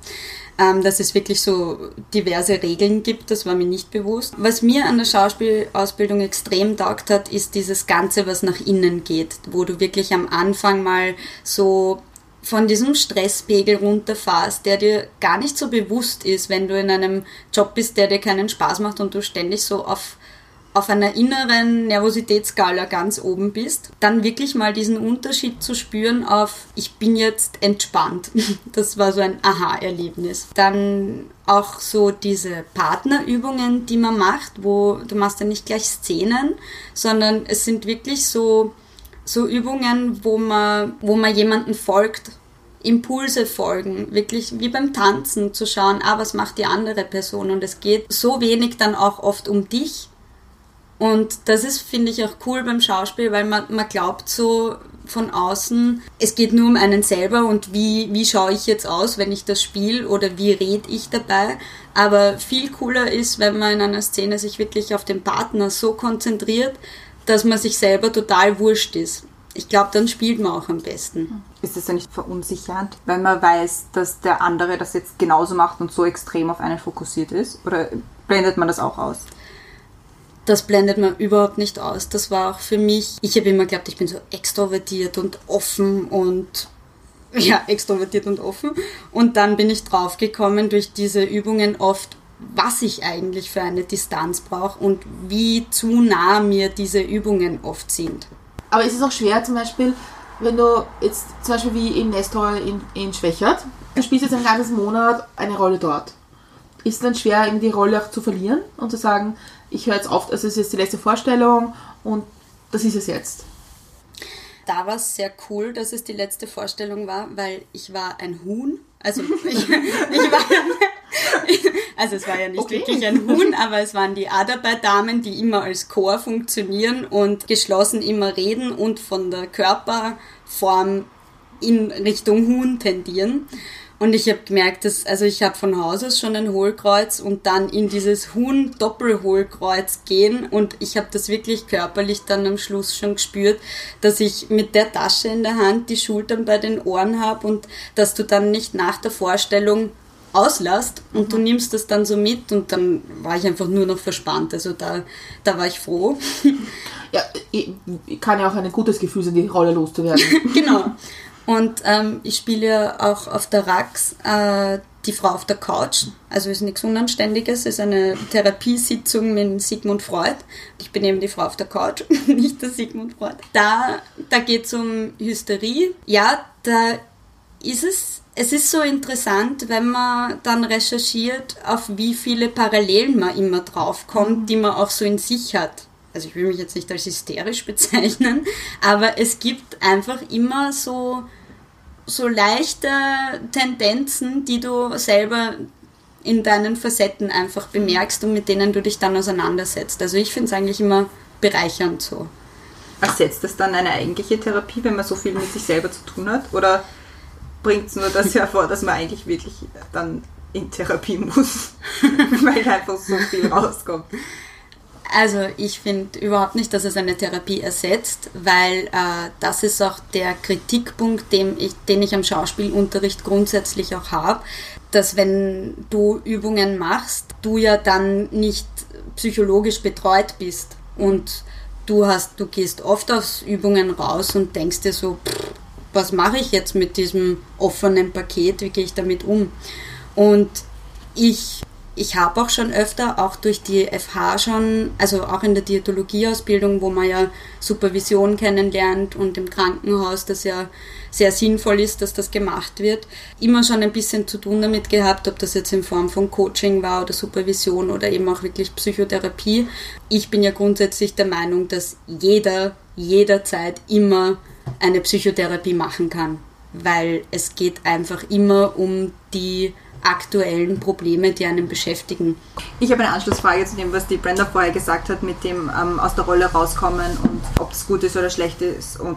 Ähm, dass es wirklich so diverse Regeln gibt, das war mir nicht bewusst. Was mir an der Schauspielausbildung extrem taugt hat, ist dieses Ganze, was nach innen geht, wo du wirklich am Anfang mal so von diesem Stresspegel runterfährst, der dir gar nicht so bewusst ist, wenn du in einem Job bist, der dir keinen Spaß macht und du ständig so auf, auf einer inneren Nervositätsskala ganz oben bist, dann wirklich mal diesen Unterschied zu spüren auf, ich bin jetzt entspannt. (laughs) Das war so ein Aha-Erlebnis. Dann auch so diese Partnerübungen, die man macht, wo du machst ja nicht gleich Szenen, sondern es sind wirklich so so Übungen, wo man, wo man jemanden folgt, Impulse folgen, wirklich wie beim Tanzen zu schauen, ah, was macht die andere Person und es geht so wenig dann auch oft um dich. Und das ist, finde ich, auch cool beim Schauspiel, weil man, man glaubt so von außen, es geht nur um einen selber und wie, wie schaue ich jetzt aus, wenn ich das spiele oder wie rede ich dabei. Aber viel cooler ist, wenn man in einer Szene sich wirklich auf den Partner so konzentriert, dass man sich selber total wurscht ist. Ich glaube, dann spielt man auch am besten. Ist das ja nicht verunsichernd, wenn man weiß, dass der andere das jetzt genauso macht und so extrem auf einen fokussiert ist? Oder blendet man das auch aus? Das blendet man überhaupt nicht aus. Das war auch für mich, ich habe immer geglaubt, ich bin so extrovertiert und offen und (laughs) ja, extrovertiert und offen. Und dann bin ich draufgekommen durch diese Übungen oft, was ich eigentlich für eine Distanz brauche und wie zu nah mir diese Übungen oft sind. Aber ist es auch schwer, zum Beispiel, wenn du jetzt zum Beispiel wie in Nestor in, in Schwächert, du spielst jetzt einen ganzen Monat eine Rolle dort. Ist es dann schwer, eben die Rolle auch zu verlieren und zu sagen, ich höre jetzt auf, also es ist jetzt die letzte Vorstellung und das ist es jetzt. Da war es sehr cool, dass es die letzte Vorstellung war, weil ich war ein Huhn. Also (laughs) ich, ich war Also es war ja nicht Okay. wirklich ein Huhn, aber es waren die Adarbeitdamen, die immer als Chor funktionieren und geschlossen immer reden und von der Körperform in Richtung Huhn tendieren. Und ich habe gemerkt, dass, also ich habe von Haus aus schon ein Hohlkreuz und dann in dieses Huhn-Doppelhohlkreuz gehen und ich habe das wirklich körperlich dann am Schluss schon gespürt, dass ich mit der Tasche in der Hand die Schultern bei den Ohren habe und dass du dann nicht nach der Vorstellung auslässt und du nimmst das dann so mit und dann war ich einfach nur noch verspannt. Also da, da war ich froh. Ja, ich- kann ja auch ein gutes Gefühl sein, die Rolle loszuwerden. (laughs) genau. Und ähm, ich spiele ja auch auf der Rax äh, die Frau auf der Couch. Also ist nichts Unanständiges, ist eine Therapiesitzung mit Sigmund Freud. Ich bin eben die Frau auf der Couch, (laughs) nicht der Sigmund Freud. Da, da geht es um Hysterie. Ja, da ist es, es ist so interessant, wenn man dann recherchiert, auf wie viele Parallelen man immer draufkommt, die man auch so in sich hat. Also ich will mich jetzt nicht als hysterisch bezeichnen, (laughs) aber es gibt einfach immer so, so leichte Tendenzen, die du selber in deinen Facetten einfach bemerkst und mit denen du dich dann auseinandersetzt. Also ich finde es eigentlich immer bereichernd so. Ersetzt das dann eine eigentliche Therapie, wenn man so viel mit sich selber zu tun hat? Oder bringt es nur das (laughs) hervor, dass man eigentlich wirklich dann in Therapie muss, (laughs) weil einfach so viel rauskommt? Also ich finde überhaupt nicht, dass es eine Therapie ersetzt, weil äh, das ist auch der Kritikpunkt, den ich, den ich am Schauspielunterricht grundsätzlich auch habe, dass wenn du Übungen machst, du ja dann nicht psychologisch betreut bist und du hast, du gehst oft aus Übungen raus und denkst dir so, pff, was mache ich jetzt mit diesem offenen Paket, wie gehe ich damit um? Und ich ich habe auch schon öfter, auch durch die FH schon, also auch in der Diätologieausbildung, wo man ja Supervision kennenlernt und im Krankenhaus, das ja sehr sinnvoll ist, dass das gemacht wird, immer schon ein bisschen zu tun damit gehabt, ob das jetzt in Form von Coaching war oder Supervision oder eben auch wirklich Psychotherapie. Ich bin ja grundsätzlich der Meinung, dass jeder jederzeit immer eine Psychotherapie machen kann, weil es geht einfach immer um die aktuellen Probleme, die einen beschäftigen. Ich habe eine Anschlussfrage zu dem, was die Brenda vorher gesagt hat, mit dem ähm, aus der Rolle rauskommen und ob es gut ist oder schlecht ist und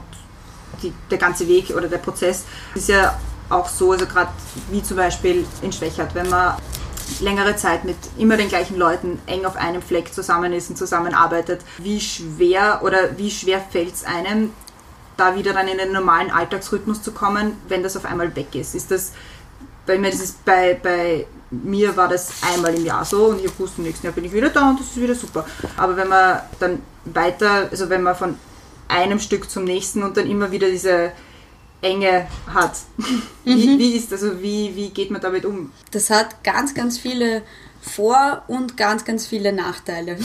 die, der ganze Weg oder der Prozess ist ja auch so, also gerade wie zum Beispiel in Schwächert, wenn man längere Zeit mit immer den gleichen Leuten eng auf einem Fleck zusammen ist und zusammenarbeitet, wie schwer oder wie schwer fällt es einem, da wieder dann in den normalen Alltagsrhythmus zu kommen, wenn das auf einmal weg ist? Ist das bei mir, das ist bei, bei mir war das einmal im Jahr so und ich wusste, im nächsten Jahr bin ich wieder da und das ist wieder super. Aber wenn man dann weiter, also wenn man von einem Stück zum nächsten und dann immer wieder diese Enge hat, (laughs) wie, wie ist also wie, wie geht man damit um? Das hat ganz, ganz viele Vor- und ganz, ganz viele Nachteile.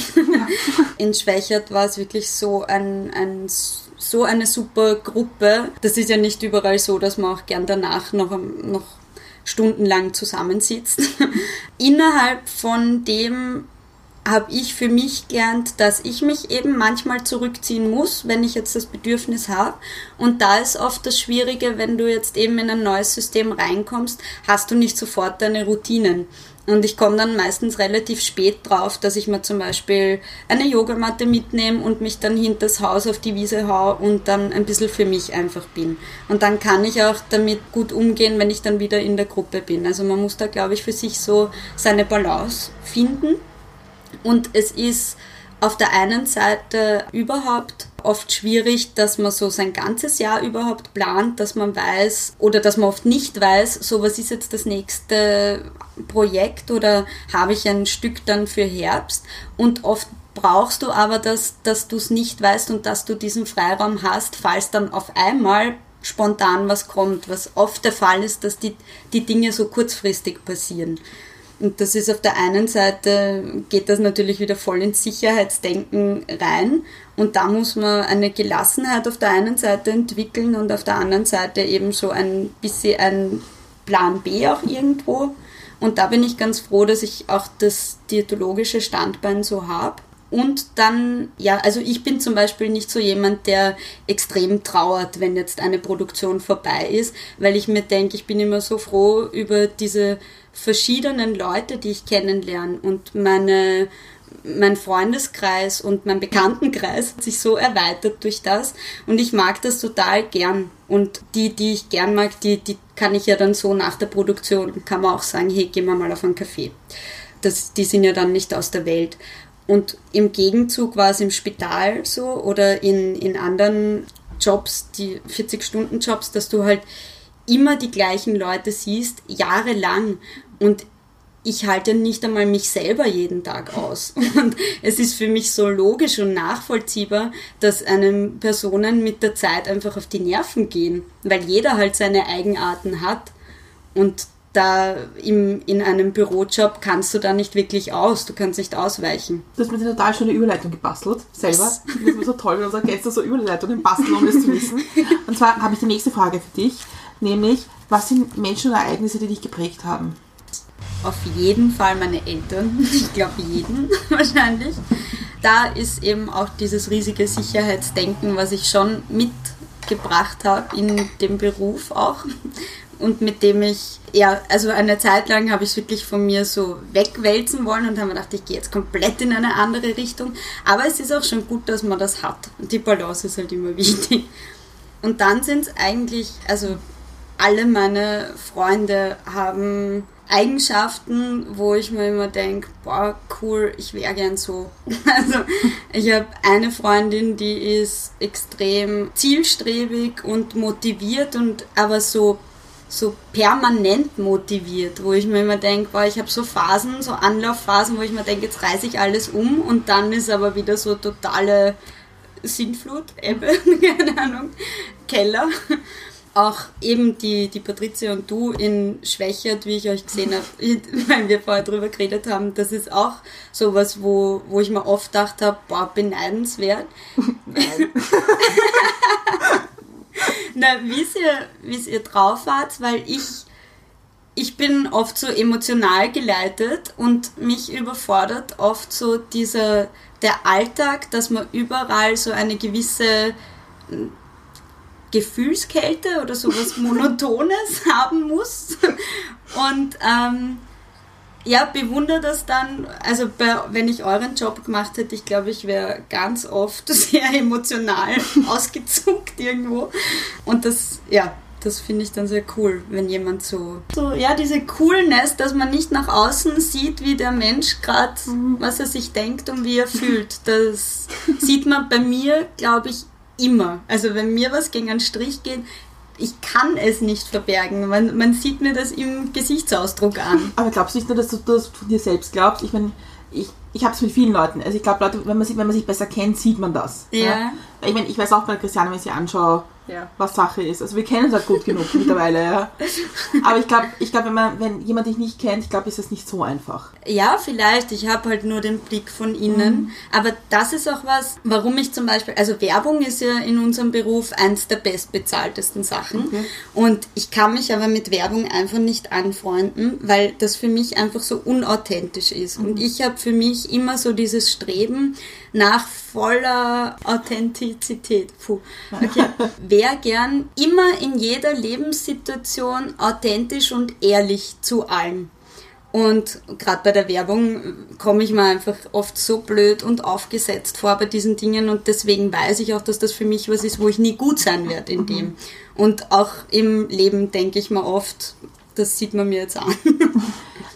(laughs) In Schwächert war es wirklich so ein, ein so eine super Gruppe. Das ist ja nicht überall so, dass man auch gern danach noch, noch stundenlang zusammensitzt. (laughs) Innerhalb von dem habe ich für mich gelernt, dass ich mich eben manchmal zurückziehen muss, wenn ich jetzt das Bedürfnis habe. Und da ist oft das Schwierige, wenn du jetzt eben in ein neues System reinkommst, hast du nicht sofort deine Routinen. Und ich komme dann meistens relativ spät drauf, dass ich mir zum Beispiel eine Yogamatte mitnehme und mich dann hinters Haus auf die Wiese hau und dann ein bisschen für mich einfach bin. Und dann kann ich auch damit gut umgehen, wenn ich dann wieder in der Gruppe bin. Also man muss da, glaube ich, für sich so seine Balance finden. Und es ist auf der einen Seite überhaupt oft schwierig, dass man so sein ganzes Jahr überhaupt plant, dass man weiß oder dass man oft nicht weiß, so was ist jetzt das nächste Projekt oder habe ich ein Stück dann für Herbst und oft brauchst du aber das, dass du es nicht weißt und dass du diesen Freiraum hast, falls dann auf einmal spontan was kommt, was oft der Fall ist, dass die, die Dinge so kurzfristig passieren. Und das ist auf der einen Seite, geht das natürlich wieder voll ins Sicherheitsdenken rein. Und da muss man eine Gelassenheit auf der einen Seite entwickeln und auf der anderen Seite eben so ein bisschen ein Plan B auch irgendwo. Und da bin ich ganz froh, dass ich auch das diätologische Standbein so habe. Und dann, ja, also ich bin zum Beispiel nicht so jemand, der extrem trauert, wenn jetzt eine Produktion vorbei ist, weil ich mir denke, ich bin immer so froh über diese verschiedenen Leute, die ich kennenlerne und meine, mein Freundeskreis und mein Bekanntenkreis hat sich so erweitert durch das und ich mag das total gern. Und die, die ich gern mag, die, die kann ich ja dann so nach der Produktion, kann man auch sagen, hey, gehen wir mal auf einen Kaffee. Das, die sind ja dann nicht aus der Welt. Und im Gegenzug war es im Spital so oder in, in anderen Jobs, die 40-Stunden-Jobs, dass du halt immer die gleichen Leute siehst, jahrelang. Und ich halte nicht einmal mich selber jeden Tag aus. (laughs) Und es ist für mich so logisch und nachvollziehbar, dass einem Personen mit der Zeit einfach auf die Nerven gehen, weil jeder halt seine Eigenarten hat. Und da im, in einem Bürojob kannst du da nicht wirklich aus, du kannst nicht ausweichen. Du hast mir eine total schöne Überleitung gebastelt, selber. Das ist immer so toll, wenn unsere Gäste so Überleitungen basteln, um das zu wissen. (laughs) Und zwar habe ich die nächste Frage für dich, nämlich, was sind Menschen oder Ereignisse, die dich geprägt haben? Auf jeden Fall meine Eltern, (laughs) ich glaube jeden (laughs) wahrscheinlich. Da ist eben auch dieses riesige Sicherheitsdenken, was ich schon mitgebracht habe in dem Beruf auch und mit dem ich, ja, also eine Zeit lang habe ich es wirklich von mir so wegwälzen wollen und habe mir gedacht, ich gehe jetzt komplett in eine andere Richtung. Aber es ist auch schon gut, dass man das hat. Und die Balance ist halt immer (laughs) wichtig. Und dann sind es eigentlich, also alle meine Freunde haben Eigenschaften, wo ich mir immer denke, boah, cool, ich wäre gern so. (laughs) Also ich habe eine Freundin, die ist extrem zielstrebig und motiviert und aber so so permanent motiviert, wo ich mir immer denke, boah, ich habe so Phasen, so Anlaufphasen, wo ich mir denke, jetzt reiße ich alles um und dann ist aber wieder so totale Sintflut, Ebbe, (laughs) keine Ahnung, Keller. Auch eben die, die Patricia und du in Schwächert, wie ich euch gesehen habe, (laughs) weil wir vorher drüber geredet haben, das ist auch sowas, wo, wo ich mir oft gedacht habe, boah, beneidenswert. Nein. Na, wie ihr, ihr drauf wart, weil ich, ich bin oft so emotional geleitet und mich überfordert oft so dieser, der Alltag, dass man überall so eine gewisse Gefühlskälte oder sowas (laughs) Monotones haben muss. Und ähm, ja, bewundere das dann. Also bei, wenn ich euren Job gemacht hätte, ich glaube, ich wäre ganz oft (laughs) sehr emotional (laughs) ausgezuckt irgendwo. Und das, ja, das finde ich dann sehr cool, wenn jemand so, so, ja, diese Coolness, dass man nicht nach außen sieht, wie der Mensch gerade, mhm. was er sich denkt und wie er fühlt. Das sieht man bei mir, glaube ich, immer. Also wenn mir was gegen einen Strich geht, ich kann es nicht verbergen. Man, man sieht mir das im Gesichtsausdruck an. (laughs) Aber glaubst du nicht nur, dass du das von dir selbst glaubst? Ich meine, ich, ich habe es mit vielen Leuten. Also ich glaube, Leute, wenn man, wenn man sich besser kennt, sieht man das. Ja. ja? Ich meine, ich weiß auch bei Christiane, wenn ich sie anschaue, ja. was Sache ist. Also wir kennen uns halt gut genug mittlerweile, ja. Aber ich glaube, ich glaub, wenn, man, wenn jemand dich nicht kennt, ich glaube, ist das nicht so einfach. Ja, vielleicht. Ich habe halt nur den Blick von innen. Mhm. Aber das ist auch was, warum ich zum Beispiel, also Werbung ist ja in unserem Beruf eins der bestbezahltesten Sachen. Okay. Und ich kann mich aber mit Werbung einfach nicht anfreunden, weil das für mich einfach so unauthentisch ist. Mhm. Und ich habe für mich immer so dieses Streben, nach voller Authentizität. Puh. Okay. Wer gern immer in jeder Lebenssituation authentisch und ehrlich zu allem. Und gerade bei der Werbung komme ich mir einfach oft so blöd und aufgesetzt vor bei diesen Dingen und deswegen weiß ich auch, dass das für mich was ist, wo ich nie gut sein werde in dem. Und auch im Leben denke ich mir oft, das sieht man mir jetzt an. (laughs)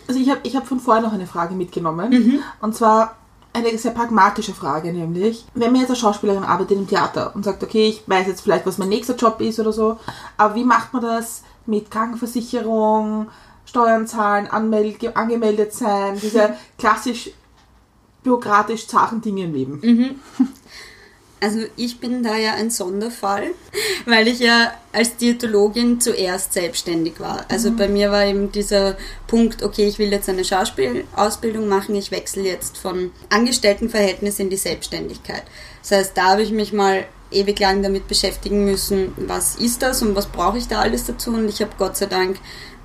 Also ich habe ich hab von vorher noch eine Frage mitgenommen. Mhm. Und zwar, eine sehr pragmatische Frage, nämlich, wenn man jetzt als Schauspielerin arbeitet im Theater und sagt, okay, ich weiß jetzt vielleicht, was mein nächster Job ist oder so, aber wie macht man das mit Krankenversicherung, Steuern zahlen, angemeldet sein, diese (laughs) klassisch bürokratisch zachen Dinge im Leben? Mhm. Also ich bin da ja ein Sonderfall, (laughs) weil ich ja als Diätologin zuerst selbstständig war. Also mhm. bei mir war eben dieser Punkt, okay, ich will jetzt eine Schauspielausbildung machen, ich wechsle jetzt von Angestelltenverhältnis in die Selbstständigkeit. Das heißt, da habe ich mich mal ewig lang damit beschäftigen müssen, was ist das und was brauche ich da alles dazu. Und ich habe Gott sei Dank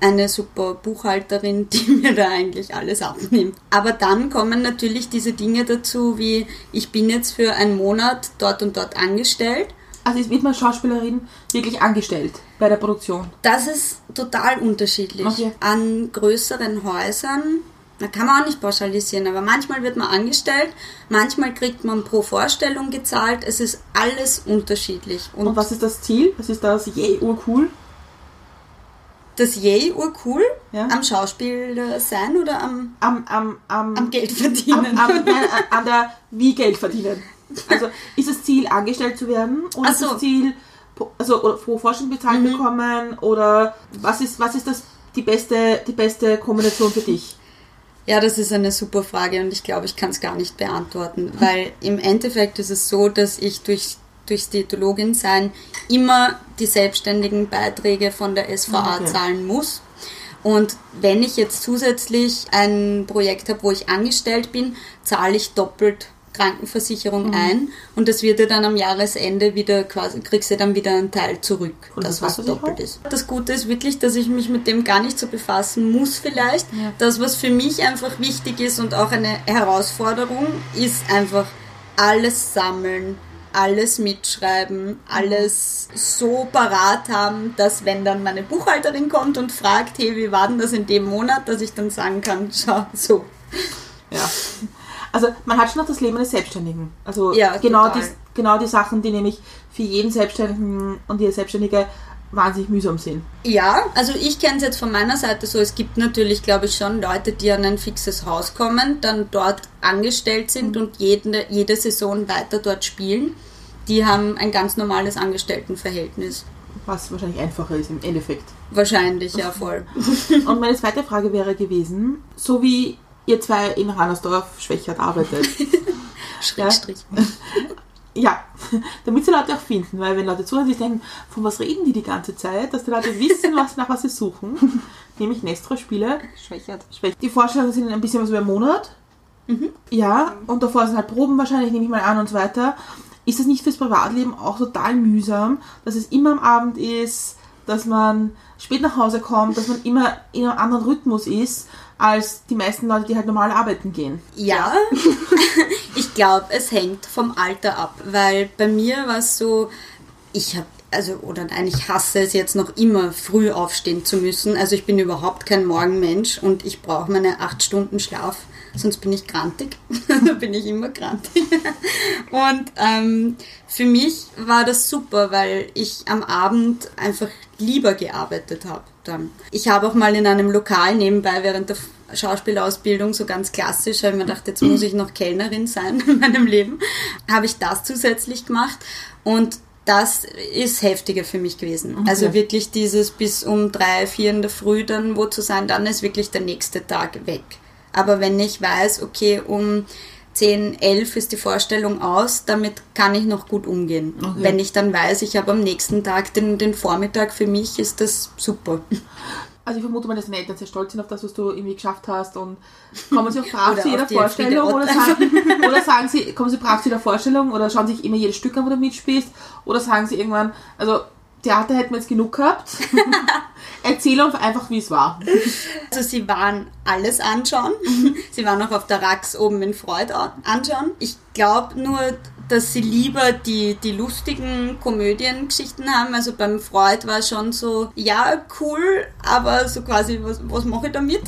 eine super Buchhalterin, die (laughs) mir da eigentlich alles abnimmt. Aber dann kommen natürlich diese Dinge dazu, wie ich bin jetzt für einen Monat dort und dort angestellt. Also ist man Schauspielerin wirklich angestellt bei der Produktion? Das ist total unterschiedlich. Okay. An größeren Häusern, da kann man auch nicht pauschalisieren, aber manchmal wird man angestellt, manchmal kriegt man pro Vorstellung gezahlt. Es ist alles unterschiedlich. Und, Und was ist das Ziel? Was ist das? Yay, urcool. Das Yay urcool Ja. am Schauspieler sein oder am, Am, am, am, am Geld am, verdienen? am, nein, äh, an der wie Geld verdienen. Also (laughs) ist das Ziel, angestellt zu werden? Oder so. ist das Ziel, also oder pro Forschung bezahlt Mhm. bekommen? Oder was ist, was ist das die beste, die beste Kombination für dich? Ja, das ist eine super Frage und ich glaube, ich kann es gar nicht beantworten, weil im Endeffekt ist es so, dass ich durch durchs Diätologin sein immer die selbstständigen Beiträge von der SVA Okay. zahlen muss. Und wenn ich jetzt zusätzlich ein Projekt habe, wo ich angestellt bin, zahle ich doppelt Krankenversicherung Mhm. ein und das wird dir dann am Jahresende wieder quasi, kriegst du dann wieder einen Teil zurück, Und das was die doppelt ist. Das Gute ist wirklich, dass ich mich mit dem gar nicht so befassen muss vielleicht. Das, was für mich einfach wichtig ist und auch eine Herausforderung, ist einfach alles sammeln, alles mitschreiben, alles so parat haben, dass wenn dann meine Buchhalterin kommt und fragt, hey, wie war denn das in dem Monat, dass ich dann sagen kann, (laughs) schau, so. Ja. Also man hat schon noch das Leben eines Selbstständigen. Also Ja, genau, total. die, genau die Sachen, die nämlich für jeden Selbstständigen und jede Selbstständige wahnsinnig mühsam sind. Ja, also ich kenne es jetzt von meiner Seite so, es gibt natürlich, glaube ich, schon Leute, die an ein fixes Haus kommen, dann dort angestellt sind und jede, jede Saison weiter dort spielen. Die haben ein ganz normales Angestelltenverhältnis. Was wahrscheinlich einfacher ist im Endeffekt. Wahrscheinlich, ja (laughs) voll. Und meine zweite Frage wäre gewesen, so wie ihr zwei in Rannersdorf Schwächert arbeitet. (laughs) Schrägstrich. ja, (laughs) damit sie Leute auch finden, weil wenn Leute zuhören, sich denken, von was reden die die ganze Zeit, dass die Leute wissen, was, nach was sie suchen, (laughs) nämlich Nestro-Spiele. Schwächert. Schwäch- Die Vorstellungen sind ein bisschen was über einen Monat. Ja, und davor sind halt Proben wahrscheinlich, nehme ich mal an und so weiter. Ist es nicht fürs Privatleben auch total mühsam, dass es immer am Abend ist, dass man spät nach Hause kommt, dass man immer in einem anderen Rhythmus ist, als die meisten Leute, die halt normal arbeiten gehen? Ja, (laughs) glaube, es hängt vom Alter ab, weil bei mir war es so, ich habe, also, oder nein, ich hasse es jetzt noch immer, früh aufstehen zu müssen. Also ich bin überhaupt kein Morgenmensch und ich brauche meine acht Stunden Schlaf, sonst bin ich grantig. (laughs) da bin ich immer grantig. Und ähm, für mich war das super, weil ich am Abend einfach lieber gearbeitet habe. Dann. Ich habe auch mal in einem Lokal nebenbei während der Schauspielausbildung, so ganz klassisch, habe ich mir gedacht, jetzt muss ich noch Kellnerin sein (laughs) in meinem Leben, habe ich das zusätzlich gemacht und das ist heftiger für mich gewesen. Also wirklich dieses bis um drei, vier in der Früh dann wo zu sein, dann ist wirklich der nächste Tag weg. Aber wenn ich weiß, okay, um 10, 11 ist die Vorstellung aus, damit kann ich noch gut umgehen. Wenn ich dann weiß, ich habe am nächsten Tag den, den Vormittag für mich, ist das super. Also ich vermute mal, dass deine Eltern sehr stolz sind auf das, was du irgendwie geschafft hast und kommen sie auch brav zu jeder die Vorstellung oder sagen, (laughs) oder sagen sie, kommen sie brav zu jeder Vorstellung oder schauen sich immer jedes Stück an, wo du mitspielst oder sagen sie irgendwann, also Theater hätten wir jetzt genug gehabt, (laughs) erzähl uns einfach, wie es war. Also sie waren alles anschauen. Sie waren auch auf der Rax oben in Freud anschauen. Ich glaube nur, dass sie lieber die, die lustigen Komödiengeschichten haben. Also beim Freud war schon so, ja, cool, aber so quasi, was, was mache ich damit?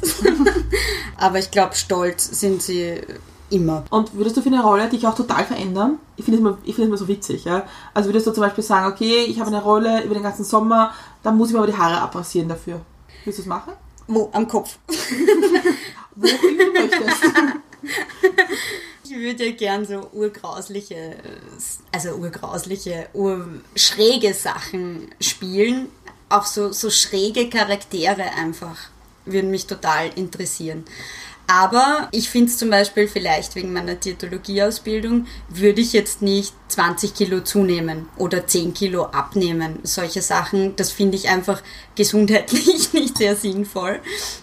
(laughs) aber ich glaube, stolz sind sie immer. Und würdest du für eine Rolle dich auch total verändern? Ich finde es immer, ich es immer so witzig, ja. Also würdest du zum Beispiel sagen, okay, ich habe eine Rolle über den ganzen Sommer, dann muss ich mir aber die Haare abrasieren dafür. Würdest du das machen? Wo? Am Kopf. (laughs) Wo du möchtest. (laughs) Ich würde ja gern so urgrausliche, also urgrausliche, urschräge Sachen spielen. Auch so, so schräge Charaktere einfach würden mich total interessieren. Aber ich finde es zum Beispiel vielleicht wegen meiner Diätologieausbildung, würde ich jetzt nicht 20 Kilo zunehmen oder 10 Kilo abnehmen. Solche Sachen, das finde ich einfach gesundheitlich (laughs) nicht sehr sinnvoll.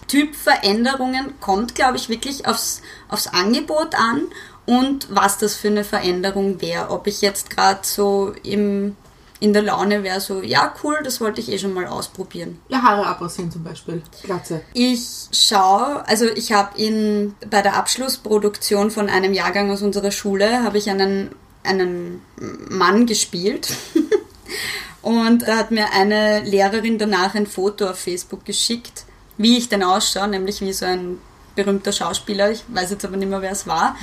Typveränderungen kommt, glaube ich, wirklich aufs, aufs Angebot an und was das für eine Veränderung wäre. Ob ich jetzt gerade so im, in der Laune wäre, so, ja, cool, das wollte ich eh schon mal ausprobieren. Ja, Haare abrasieren zum Beispiel. Glatze. Ich schaue, also ich habe in bei der Abschlussproduktion von einem Jahrgang aus unserer Schule habe ich einen einen Mann gespielt. (laughs) Und da hat mir eine Lehrerin danach ein Foto auf Facebook geschickt, wie ich denn ausschaue, nämlich wie so ein berühmter Schauspieler, ich weiß jetzt aber nicht mehr, wer es war.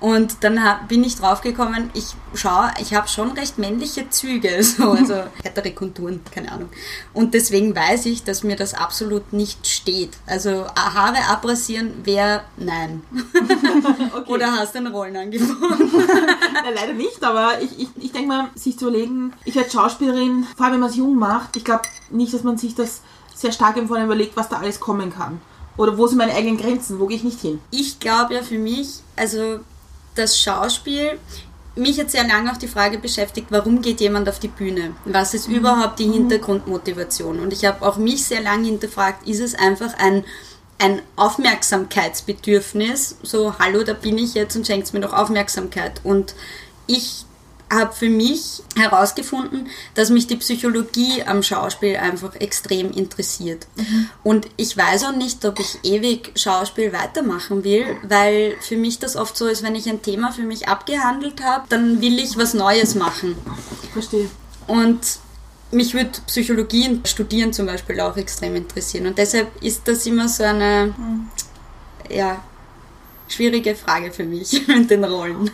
Und dann hab, bin ich draufgekommen, ich schaue, ich habe schon recht männliche Züge, (laughs) so, also härtere Konturen, keine Ahnung. Und deswegen weiß ich, dass mir das absolut nicht steht. Also Haare abrasieren wäre nein. (laughs) Okay. Oder hast du ein Rollenangebot? (laughs) Ja, leider nicht, aber ich, ich, ich denke mal, sich zu überlegen, ich werde Schauspielerin, vor allem wenn man es jung macht, ich glaube nicht, dass man sich das sehr stark im Vorhinein überlegt, was da alles kommen kann. Oder wo sind meine eigenen Grenzen, wo gehe ich nicht hin. Ich glaube ja für mich, also das Schauspiel, mich hat sehr lange auch die Frage beschäftigt, warum geht jemand auf die Bühne? Was ist überhaupt die Hintergrundmotivation? Und ich habe auch mich sehr lange hinterfragt, ist es einfach ein, ein Aufmerksamkeitsbedürfnis? So, hallo, da bin ich jetzt und schenkt mir doch Aufmerksamkeit. Und ich habe für mich herausgefunden, dass mich die Psychologie am Schauspiel einfach extrem interessiert. Und ich weiß auch nicht, ob ich ewig Schauspiel weitermachen will, weil für mich das oft so ist, wenn ich ein Thema für mich abgehandelt habe, dann will ich was Neues machen. Verstehe. Und mich würde Psychologie und Studieren zum Beispiel auch extrem interessieren. Und deshalb ist das immer so eine, ja, schwierige Frage für mich (laughs) mit den Rollen.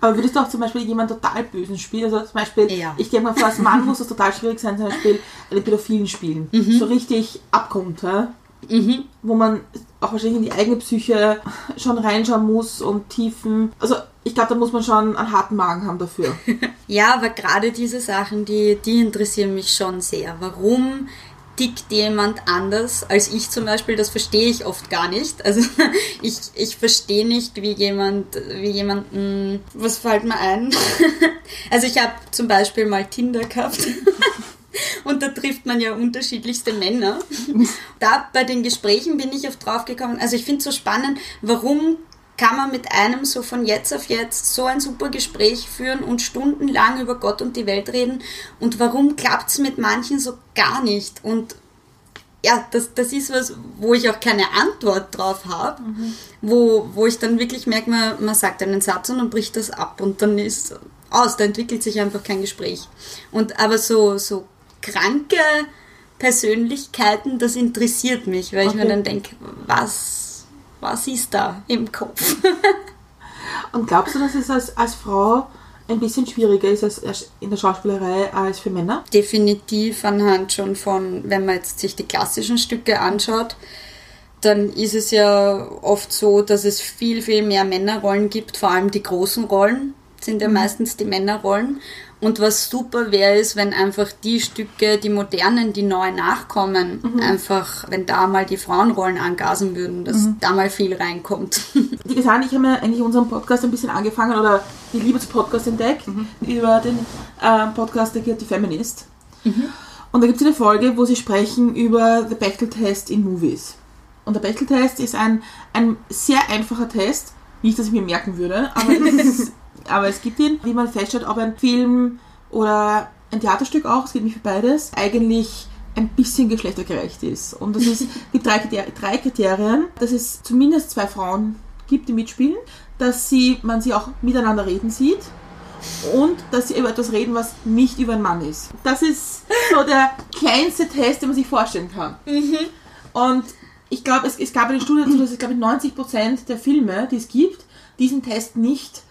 Aber würdest du auch zum Beispiel jemanden total bösen spielen? Also zum Beispiel, Ja. ich denke mal, für als Mann muss es total schwierig sein, zum Beispiel einen Pädophilen spielen. So richtig Abgrund, ja? wo man auch wahrscheinlich in die eigene Psyche schon reinschauen muss und Tiefen. Also ich glaube, da muss man schon einen harten Magen haben dafür. (laughs) Ja, aber gerade diese Sachen, die, die interessieren mich schon sehr. Warum tickt jemand anders als ich zum Beispiel? Das verstehe ich oft gar nicht. (laughs) Also ich, ich verstehe nicht, wie jemand, wie jemanden, was fällt mir ein? (laughs) Also ich habe zum Beispiel mal Tinder gehabt. (laughs) Und da trifft man ja unterschiedlichste Männer. Da bei den Gesprächen bin ich oft drauf gekommen. Also ich finde es so spannend, warum kann man mit einem so von jetzt auf jetzt so ein super Gespräch führen und stundenlang über Gott und die Welt reden und warum klappt es mit manchen so gar nicht und ja, das, das ist was, wo ich auch keine Antwort drauf habe, wo, wo ich dann wirklich merke, man, man sagt einen Satz und dann bricht das ab und dann ist aus, da entwickelt sich einfach kein Gespräch. Und aber so, so kranke Persönlichkeiten, das interessiert mich, weil ich mir Okay. dann denke, was, was ist da im Kopf? (laughs) Und glaubst du, dass es als, als Frau ein bisschen schwieriger ist als als in der Schauspielerei als für Männer? definitiv anhand schon von, wenn man jetzt sich die klassischen Stücke anschaut, dann ist es ja oft so, dass es viel, viel mehr Männerrollen gibt, vor allem die großen Rollen sind ja meistens die Männerrollen. Und was super wäre, ist, wenn einfach die Stücke, die modernen, die neu nachkommen, einfach, wenn da mal die Frauenrollen angasen würden, dass da mal viel reinkommt. (laughs) Die Gesan, ich habe mir eigentlich unseren Podcast ein bisschen angefangen oder die Liebe zu Podcast entdeckt über den ähm, Podcast Der Guilty Feminist. Und da gibt es eine Folge, wo sie sprechen über The Bechtel-Test in Movies. Und der Bechtel-Test ist ein, ein sehr einfacher Test, nicht, dass ich mir merken würde, aber es, ist, (laughs) aber es gibt ihn, wie man feststellt, ob ein Film oder ein Theaterstück auch, es geht nicht für beides, eigentlich ein bisschen geschlechtergerecht ist. Und das ist, (laughs) gibt drei, drei Kriterien, dass es zumindest zwei Frauen gibt, die mitspielen, dass sie, man sie auch miteinander reden sieht und dass sie über etwas reden, was nicht über einen Mann ist. Das ist so der kleinste Test, den man sich vorstellen kann. Und ich glaube, es, es gab eine Studie dazu, dass es, glaube ich, 90% der Filme, die es gibt, diesem Test nicht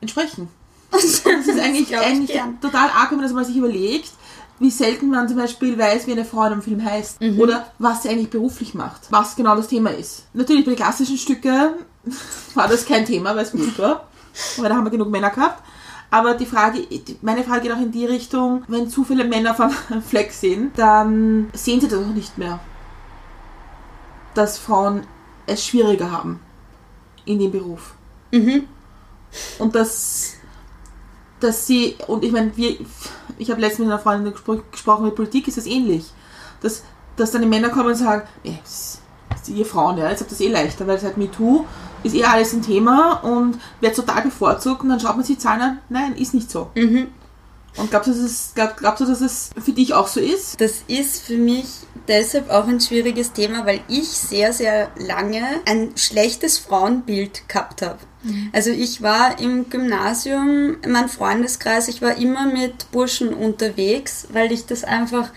entsprechen. (laughs) Das ist eigentlich, ich eigentlich total arg, wenn man das mal sich überlegt, wie selten man zum Beispiel weiß, wie eine Frau in einem Film heißt oder was sie eigentlich beruflich macht, was genau das Thema ist. Natürlich bei den klassischen Stücken (laughs) war das kein Thema, weil es gut war, weil da haben wir genug Männer gehabt. Aber die Frage, meine Frage geht auch in die Richtung, wenn zu viele Männer vom (laughs) Fleck sind, dann sehen sie das auch nicht mehr, dass Frauen es schwieriger haben in dem Beruf. Und dass, dass sie, und ich meine, wir, ich habe letztens mit einer Freundin gespro gesprochen, mit Politik ist das ähnlich. Dass, dass dann die Männer kommen und sagen, nee, ihr Frauen, ja, jetzt habt ihr eh leichter, weil seit MeToo ist eher alles ein Thema und wird total bevorzugt und dann schaut man sich die Zahlen an, nein, ist nicht so. Und glaubst du, dass es, glaub, glaubst du, dass es für dich auch so ist? Das ist für mich deshalb auch ein schwieriges Thema, weil ich sehr, sehr lange ein schlechtes Frauenbild gehabt habe. Also ich war im Gymnasium, mein Freundeskreis, ich war immer mit Burschen unterwegs, weil ich das einfach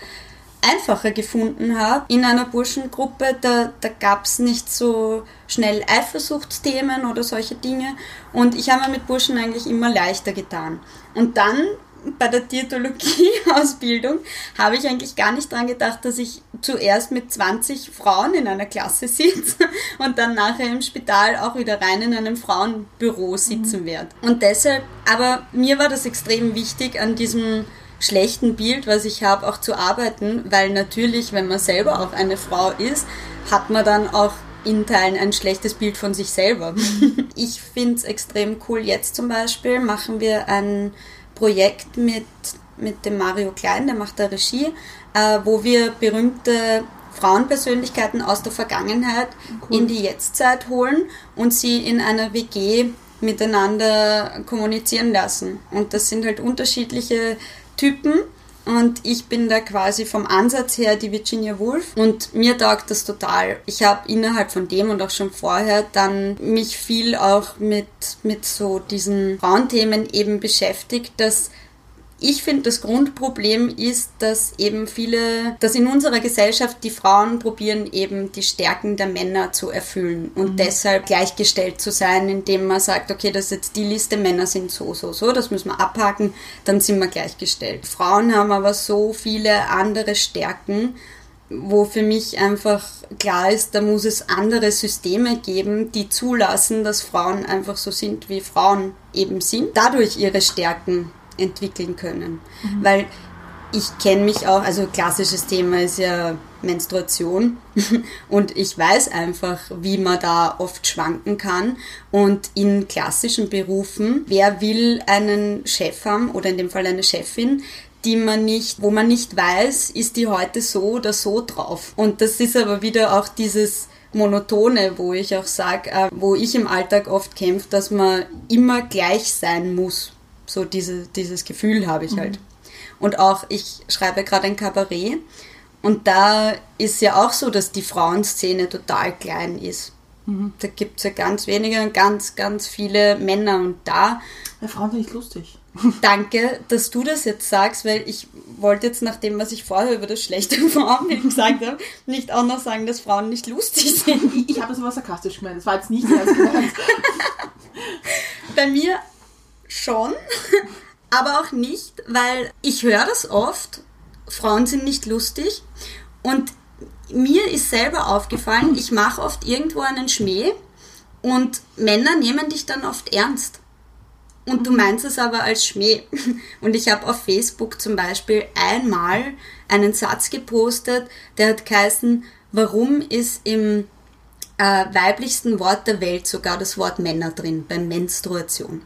einfacher gefunden habe. In einer Burschengruppe, da, da gab es nicht so schnell Eifersuchtsthemen oder solche Dinge. Und ich habe mir mit Burschen eigentlich immer leichter getan. Und dann bei der Diätologie-Ausbildung habe ich eigentlich gar nicht dran gedacht, dass ich zuerst mit 20 Frauen in einer Klasse sitze (laughs) und dann nachher im Spital auch wieder rein in einem Frauenbüro sitzen werde. Und deshalb, aber mir war das extrem wichtig, an diesem schlechten Bild, was ich habe, auch zu arbeiten, weil natürlich, wenn man selber auch eine Frau ist, hat man dann auch in Teilen ein schlechtes Bild von sich selber. (laughs) Ich finde es extrem cool. Jetzt zum Beispiel machen wir ein Projekt mit, mit dem Mario Klein, der macht da Regie, äh, wo wir berühmte Frauenpersönlichkeiten aus der Vergangenheit in die Jetztzeit holen und sie in einer WG miteinander kommunizieren lassen. Und das sind halt unterschiedliche Typen. Und ich bin da quasi vom Ansatz her die Virginia Woolf und mir taugt das total. Ich habe innerhalb von dem und auch schon vorher dann mich viel auch mit, mit so diesen Frauenthemen eben beschäftigt, dass ich finde, das Grundproblem ist, dass eben viele, dass in unserer Gesellschaft die Frauen probieren, eben die Stärken der Männer zu erfüllen und deshalb gleichgestellt zu sein, indem man sagt, okay, das ist jetzt die Liste, Männer sind so, so, so, das müssen wir abhaken, dann sind wir gleichgestellt. Frauen haben aber so viele andere Stärken, wo für mich einfach klar ist, da muss es andere Systeme geben, die zulassen, dass Frauen einfach so sind, wie Frauen eben sind, dadurch ihre Stärken entwickeln können. Weil ich kenne mich auch, also klassisches Thema ist ja Menstruation (laughs) und ich weiß einfach, wie man da oft schwanken kann und in klassischen Berufen, wer will einen Chef haben oder in dem Fall eine Chefin, die man nicht, wo man nicht weiß, ist die heute so oder so drauf. Und das ist aber wieder auch dieses Monotone, wo ich auch sage, äh, wo ich im Alltag oft kämpfe, dass man immer gleich sein muss. So diese, dieses Gefühl habe ich halt. Und auch, ich schreibe gerade ein Kabarett und da ist ja auch so, dass die Frauenszene total klein ist. Da gibt es ja ganz wenige und ganz, ganz viele Männer und da Ja, Frauen sind nicht lustig. (laughs) Danke, dass du das jetzt sagst, weil ich wollte jetzt nach dem, was ich vorher über das schlechte (laughs) Frauenbild gesagt habe, nicht auch noch sagen, dass Frauen nicht lustig sind. Ich, ich habe das aber sarkastisch gemeint. Das war jetzt nicht ernst gemeint. (laughs) Bei mir schon, (laughs) aber auch nicht, weil ich höre das oft, Frauen sind nicht lustig und mir ist selber aufgefallen, ich mache oft irgendwo einen Schmäh und Männer nehmen dich dann oft ernst. Und du meinst es aber als Schmäh. (laughs) Und ich habe auf Facebook zum Beispiel einmal einen Satz gepostet, der hat geheißen, warum ist im äh, weiblichsten Wort der Welt sogar das Wort Männer drin, bei Menstruation.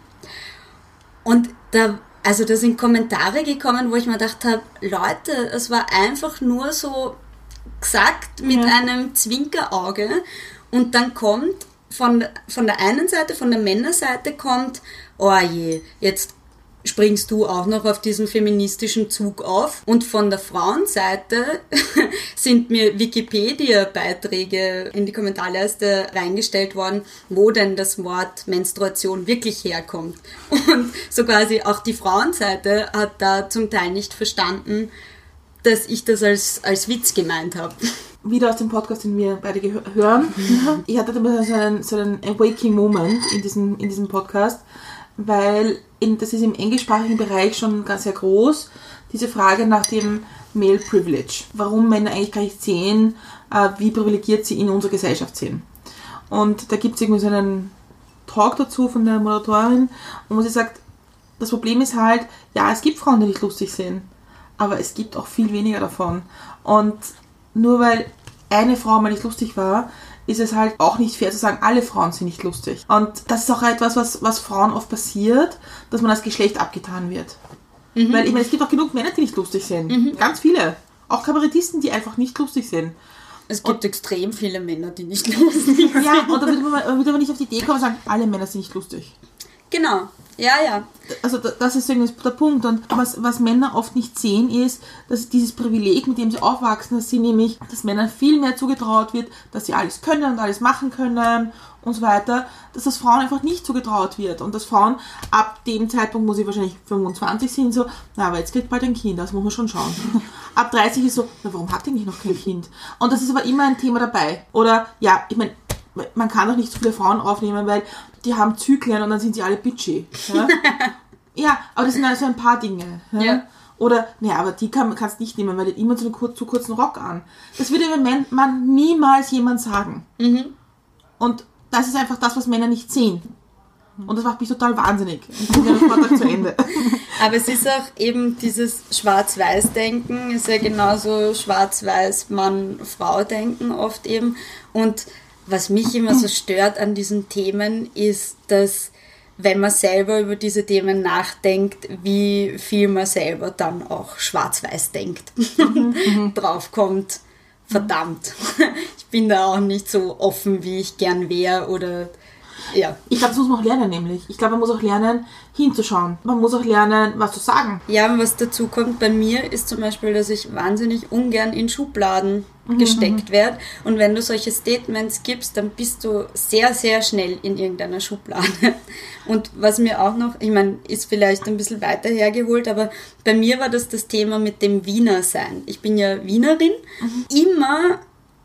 Und da, also da sind Kommentare gekommen, wo ich mir gedacht habe, Leute, es war einfach nur so gesagt mit einem Zwinkerauge. Und dann kommt von, von der einen Seite, von der Männerseite kommt, oh je, jetzt springst du auch noch auf diesen feministischen Zug auf. Und von der Frauenseite (laughs) sind mir Wikipedia-Beiträge in die Kommentarleiste reingestellt worden, wo denn das Wort Menstruation wirklich herkommt. Und so quasi auch die Frauenseite hat da zum Teil nicht verstanden, dass ich das als, als Witz gemeint habe. (laughs) Wieder aus dem Podcast, den wir beide hören. Ich hatte immer so einen, so einen Awakening Moment in diesem, in diesem Podcast, weil in, das ist im englischsprachigen Bereich schon ganz sehr groß, diese Frage nach dem Male Privilege. Warum Männer eigentlich gar nicht sehen, äh, wie privilegiert sie in unserer Gesellschaft sind. Und da gibt es irgendwie so einen Talk dazu von der Moderatorin, wo sie sagt, das Problem ist halt, ja, es gibt Frauen, die nicht lustig sind, aber es gibt auch viel weniger davon. Und nur weil eine Frau mal nicht lustig war, ist es halt auch nicht fair zu sagen, alle Frauen sind nicht lustig. Und das ist auch etwas, was, was Frauen oft passiert, dass man als Geschlecht abgetan wird. Weil ich meine, es gibt auch genug Männer, die nicht lustig sind. Ganz viele. Auch Kabarettisten, die einfach nicht lustig sind. Es gibt extrem viele Männer, die nicht (laughs) lustig sind. Ja, und da würde man, würde man nicht auf die Idee kommen und sagen, alle Männer sind nicht lustig. Genau. Ja, ja. Also da- das ist irgendwie der Punkt. Und was, was Männer oft nicht sehen, ist, dass dieses Privileg, mit dem sie aufwachsen, dass sie nämlich, dass Männern viel mehr zugetraut wird, dass sie alles können und alles machen können und so weiter, dass das Frauen einfach nicht zugetraut wird. Und dass Frauen ab dem Zeitpunkt, wo sie wahrscheinlich 25 sind, so, na, aber jetzt kriegt bald ein Kind, das muss man schon schauen. (laughs) ab 30 ist so, na, warum hat die nicht noch kein Kind? Und das ist aber immer ein Thema dabei. Oder, ja, ich meine, man kann doch nicht so viele Frauen aufnehmen, weil die haben Zyklen und dann sind sie alle bitchy. Ja, (laughs) ja aber das sind also ein paar Dinge. Ja? Ja. Oder, naja, aber die kann, kannst nicht nehmen, weil die immer einen kur zu kurzen Rock an. Das würde Man- niemals jemand sagen. Und das ist einfach das, was Männer nicht sehen. Und das macht mich total wahnsinnig. Der Vortrag zu Ende. (laughs) Aber es ist auch eben dieses Schwarz-Weiß-Denken, ist ja genauso Schwarz-Weiß-Mann-Frau-Denken oft eben. Und was mich immer so stört an diesen Themen, ist, dass wenn man selber über diese Themen nachdenkt, wie viel man selber dann auch schwarz-weiß denkt. (laughs) Draufkommt, verdammt, (laughs) ich bin da auch nicht so offen, wie ich gern wäre oder ja. Ich glaube, das muss man auch lernen, nämlich. Ich glaube, man muss auch lernen, hinzuschauen. Man muss auch lernen, was zu sagen. Ja, und was dazu kommt bei mir ist zum Beispiel, dass ich wahnsinnig ungern in Schubladen gesteckt werde. Und wenn du solche Statements gibst, dann bist du sehr, sehr schnell in irgendeiner Schublade. (laughs) Und was mir auch noch, ich meine, ist vielleicht ein bisschen weiter hergeholt, aber bei mir war das das Thema mit dem Wiener sein. Ich bin ja Wienerin. Immer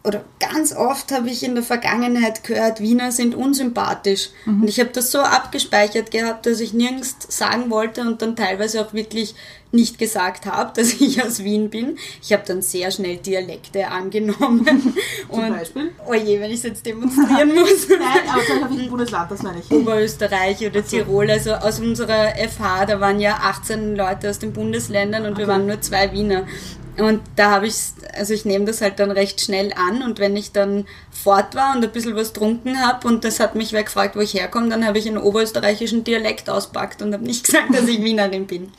oder ganz oft habe ich in der Vergangenheit gehört, Wiener sind unsympathisch. Und ich habe das so abgespeichert gehabt, dass ich nirgends sagen wollte und dann teilweise auch wirklich nicht gesagt habe, (laughs) dass ich aus Wien bin. Ich habe dann sehr schnell Dialekte angenommen. Zum (laughs) und, Beispiel? Oh je, wenn ich es jetzt demonstrieren muss. (laughs) Nein, aber zum Beispiel welches Bundesland, das meine ich. Oberösterreich oder Tirol, also aus unserer FH, da waren ja 18 Leute aus den Bundesländern und wir waren nur zwei Wiener. Und da habe ich, also ich nehme das halt dann recht schnell an und wenn ich dann fort war und ein bisschen was trunken habe und das hat mich wer gefragt, wo ich herkomme, dann habe ich einen oberösterreichischen Dialekt auspackt und habe nicht (laughs) gesagt, dass ich Wienerin bin.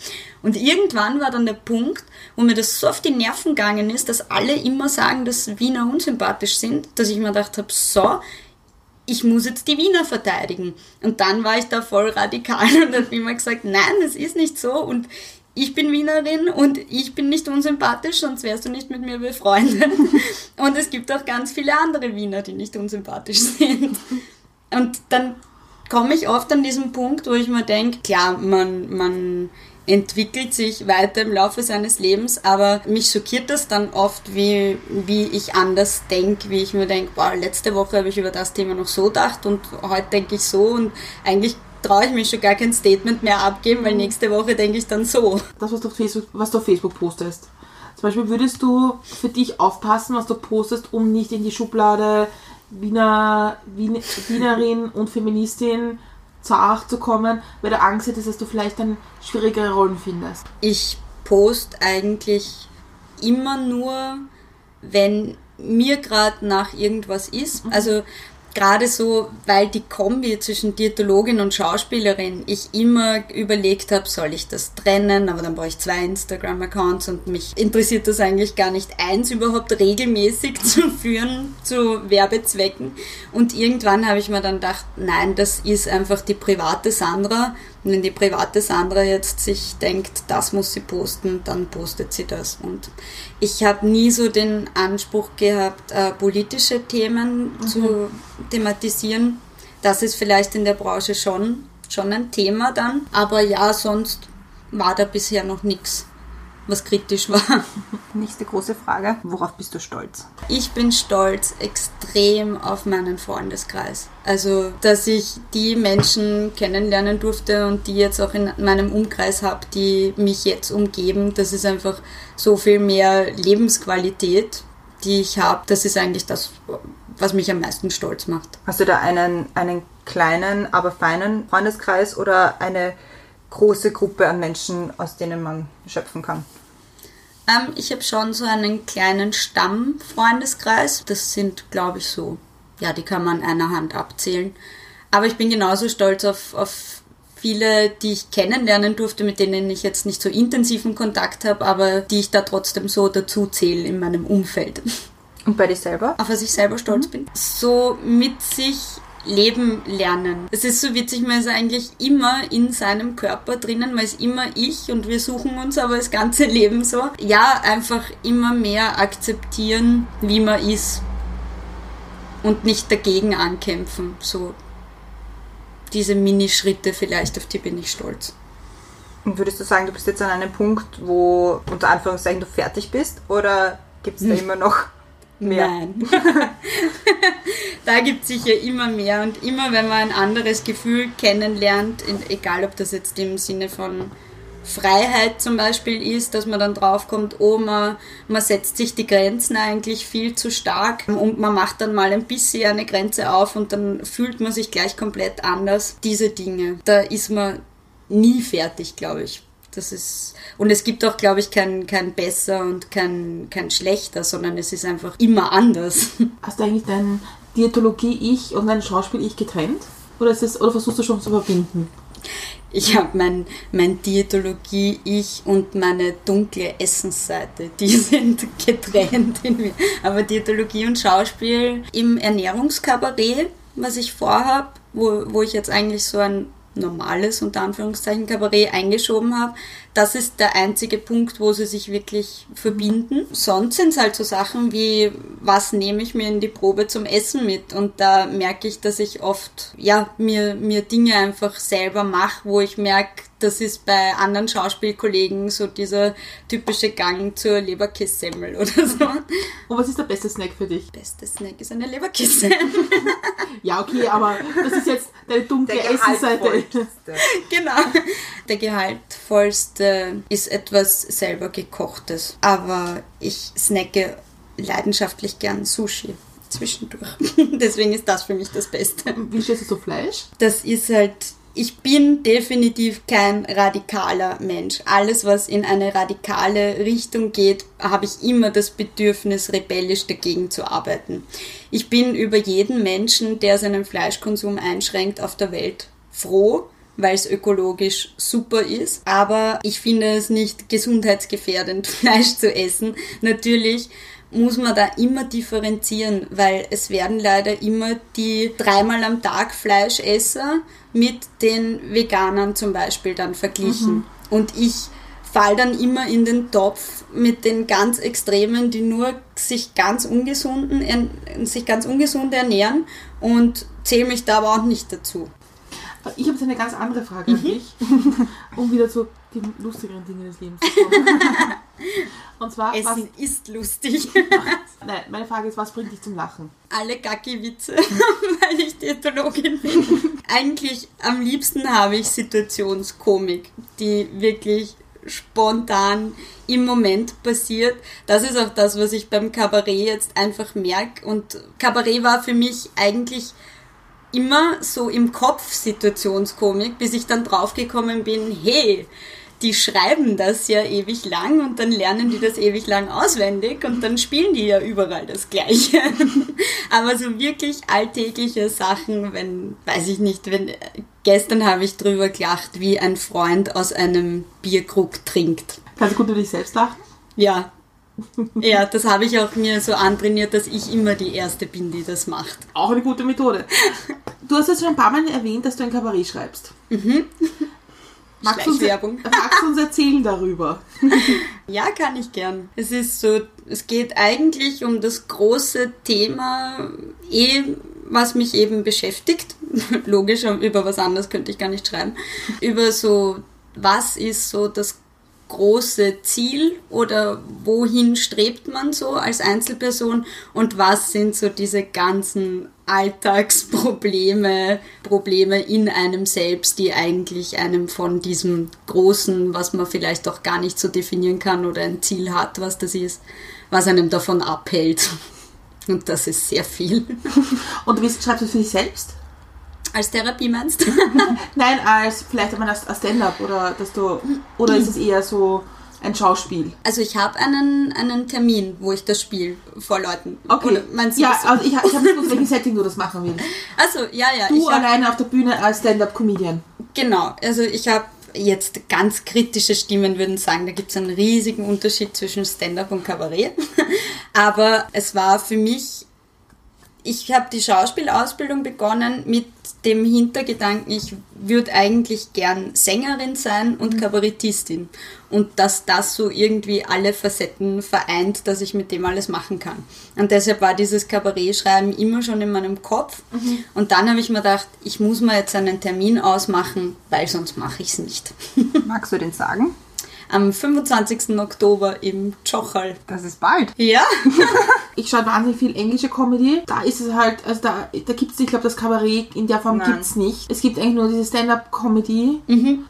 Und irgendwann war dann der Punkt, wo mir das so auf die Nerven gegangen ist, dass alle immer sagen, dass Wiener unsympathisch sind, dass ich mir gedacht habe, so, ich muss jetzt die Wiener verteidigen. Und dann war ich da voll radikal (laughs) und habe immer gesagt, nein, das ist nicht so und ich bin Wienerin und ich bin nicht unsympathisch, sonst wärst du nicht mit mir befreundet. (laughs) Und es gibt auch ganz viele andere Wiener, die nicht unsympathisch sind. Und dann komme ich oft an diesen Punkt, wo ich mir denke, klar, man, man entwickelt sich weiter im Laufe seines Lebens, aber mich schockiert das dann oft, wie, wie ich anders denke, wie ich mir denke, wow, letzte Woche habe ich über das Thema noch so gedacht und heute denke ich so und eigentlich traue ich mich schon gar kein Statement mehr abgeben, weil nächste Woche denke ich dann so. Das, was du auf Facebook, was du auf Facebook postest. Zum Beispiel würdest du für dich aufpassen, was du postest, um nicht in die Schublade Wiener, Wien, Wienerin und Feministin zur Acht zu kommen, weil du Angst hättest, dass du vielleicht dann schwierigere Rollen findest. Ich post eigentlich immer nur, wenn mir gerade nach irgendwas ist. Also gerade so, weil die Kombi zwischen Diätologin und Schauspielerin ich immer überlegt habe, soll ich das trennen, aber dann brauche ich zwei Instagram-Accounts und mich interessiert das eigentlich gar nicht, eins überhaupt regelmäßig (laughs) zu führen zu Werbezwecken. Und irgendwann habe ich mir dann gedacht, nein, das ist einfach die private Sandra. Und wenn die private Sandra jetzt sich denkt, das muss sie posten, dann postet sie das. Und ich habe nie so den Anspruch gehabt, äh, politische Themen zu thematisieren. Das ist vielleicht in der Branche schon, schon ein Thema dann. Aber ja, sonst war da bisher noch nichts, was kritisch war. (laughs) Nächste große Frage. Worauf bist du stolz? Ich bin stolz extrem auf meinen Freundeskreis. Also, dass ich die Menschen kennenlernen durfte und die jetzt auch in meinem Umkreis habe, die mich jetzt umgeben. Das ist einfach so viel mehr Lebensqualität, die ich habe. Das ist eigentlich das, was mich am meisten stolz macht. Hast du da einen, einen kleinen, aber feinen Freundeskreis oder eine große Gruppe an Menschen, aus denen man schöpfen kann? Ähm, ich habe schon so einen kleinen Stammfreundeskreis. Das sind, glaube ich, so, ja, die kann man einer Hand abzählen. Aber ich bin genauso stolz auf, auf viele, die ich kennenlernen durfte, mit denen ich jetzt nicht so intensiven Kontakt habe, aber die ich da trotzdem so dazu zähle in meinem Umfeld. Und bei dir selber? auf was ich selber stolz bin, so mit sich leben lernen. Es ist so witzig, man ist eigentlich immer in seinem Körper drinnen, man ist immer ich und wir suchen uns aber das ganze (laughs) Leben so. Ja, einfach immer mehr akzeptieren, wie man ist und nicht dagegen ankämpfen. So diese Minischritte vielleicht, auf die bin ich stolz. Und würdest du sagen, du bist jetzt an einem Punkt, wo unter Anführungszeichen du fertig bist? Oder gibt es da immer noch mehr? Nein. (laughs) da gibt es sicher immer mehr und immer, wenn man ein anderes Gefühl kennenlernt, egal ob das jetzt im Sinne von Freiheit zum Beispiel ist, dass man dann draufkommt, oh, man, man setzt sich die Grenzen eigentlich viel zu stark und man macht dann mal ein bisschen eine Grenze auf und dann fühlt man sich gleich komplett anders. Diese Dinge, da ist man nie fertig, glaube ich. Das ist, und es gibt auch, glaube ich, kein, kein besser und kein, kein schlechter, sondern es ist einfach immer anders. (laughs) Hast du eigentlich dein Diätologie-Ich und dein Schauspiel-Ich getrennt? Oder, ist das, oder versuchst du schon zu verbinden? Ich habe mein, mein Diätologie-Ich und meine dunkle Essensseite, die (laughs) sind getrennt in mir. Aber Diätologie und Schauspiel im Ernährungskabarett, was ich vorhab, wo, wo ich jetzt eigentlich so ein normales, unter Anführungszeichen, Kabarett eingeschoben habe, das ist der einzige Punkt, wo sie sich wirklich verbinden. Sonst sind es halt so Sachen wie, was nehme ich mir in die Probe zum Essen mit? Und da merke ich, dass ich oft, ja, mir, mir Dinge einfach selber mache, wo ich merke, das ist bei anderen Schauspielkollegen so dieser typische Gang zur Leberkässemmel oder so. Und was ist der beste Snack für dich? Beste Snack ist eine Leberkäse. (laughs) Ja, okay, aber das ist jetzt deine dunkle gehaltvollste. (laughs) genau. Der gehaltvollste ist etwas selber gekochtes. Aber ich snacke leidenschaftlich gern Sushi zwischendurch. (laughs) Deswegen ist das für mich das Beste. Wie stehst du zu Fleisch? Das ist halt. Ich bin definitiv kein radikaler Mensch. Alles, was in eine radikale Richtung geht, habe ich immer das Bedürfnis, rebellisch dagegen zu arbeiten. Ich bin über jeden Menschen, der seinen Fleischkonsum einschränkt auf der Welt, froh, weil es ökologisch super ist. Aber ich finde es nicht gesundheitsgefährdend, (laughs) Fleisch zu essen. Natürlich muss man da immer differenzieren, weil es werden leider immer die dreimal am Tag Fleischesser mit den Veganern zum Beispiel dann verglichen. Und ich fall dann immer in den Topf mit den ganz Extremen, die nur sich ganz ungesunden, sich ganz ungesund ernähren und zähle mich da aber auch nicht dazu. Ich habe jetzt eine ganz andere Frage an dich, (laughs) um wieder zu den lustigeren Dingen des Lebens zu kommen. (laughs) Und zwar, was, Essen ist lustig. (laughs) nein, meine Frage ist, was bringt dich zum Lachen? Alle Gacki-Witze, weil ich Diätologin bin. Eigentlich am liebsten habe ich Situationskomik, die wirklich spontan im Moment passiert. Das ist auch das, was ich beim Kabarett jetzt einfach merke. Und Kabarett war für mich eigentlich immer so im Kopf Situationskomik, bis ich dann draufgekommen bin, hey, die schreiben das ja ewig lang und dann lernen die das ewig lang auswendig und dann spielen die ja überall das Gleiche. (laughs) Aber so wirklich alltägliche Sachen, wenn, weiß ich nicht, wenn, gestern habe ich drüber gelacht, wie ein Freund aus einem Bierkrug trinkt. Kannst du gut über dich selbst lachen? Ja. Ja, das habe ich auch mir so antrainiert, dass ich immer die Erste bin, die das macht. Auch eine gute Methode. Du hast jetzt schon ein paar Mal erwähnt, dass du ein Kabarett schreibst. Magst du, uns, Schleichwerbung. (laughs) magst du uns erzählen darüber? (laughs) Ja, kann ich gern. Es ist so, es geht eigentlich um das große Thema, eh, was mich eben beschäftigt. (laughs) Logisch, über was anderes könnte ich gar nicht schreiben. Über so, was ist so das große Ziel oder wohin strebt man so als Einzelperson und was sind so diese ganzen Alltagsprobleme, Probleme in einem selbst, die eigentlich einem von diesem Großen, was man vielleicht auch gar nicht so definieren kann oder ein Ziel hat, was das ist, was einem davon abhält. Und das ist sehr viel. (laughs) Und du schreibst du für dich selbst? Als Therapie meinst du? (laughs) Nein, als vielleicht einmal als Stand-up oder dass du oder ist es eher so ein Schauspiel? Also ich habe einen, einen Termin, wo ich das spiele vor Leuten. Okay. Meinst du ja, so? also ich, ich habe nicht gewusst, welchen (laughs) Setting du das machen willst. Also, ja, ja. Du ich hab, alleine auf der Bühne als Stand-up-Comedian. Genau, also ich habe Jetzt ganz kritische Stimmen würden sagen, da gibt es einen riesigen Unterschied zwischen Stand-up und Kabarett. (laughs) Aber es war für mich, ich habe die Schauspielausbildung begonnen mit dem Hintergedanken, ich würde eigentlich gern Sängerin sein und Kabarettistin. Und dass das so irgendwie alle Facetten vereint, dass ich mit dem alles machen kann. Und deshalb war dieses Kabarettschreiben immer schon in meinem Kopf. Und dann habe ich mir gedacht, ich muss mir jetzt einen Termin ausmachen, weil sonst mache ich es nicht. (laughs) Magst du den sagen? Am 25. Oktober im Tschochal. Das ist bald. Ja? (laughs) Ich schaue wahnsinnig viel englische Comedy. Da ist es halt, also da, da gibt es, ich glaube, das Kabarett in der Form gibt es nicht. Es gibt eigentlich nur diese Stand-up-Comedy,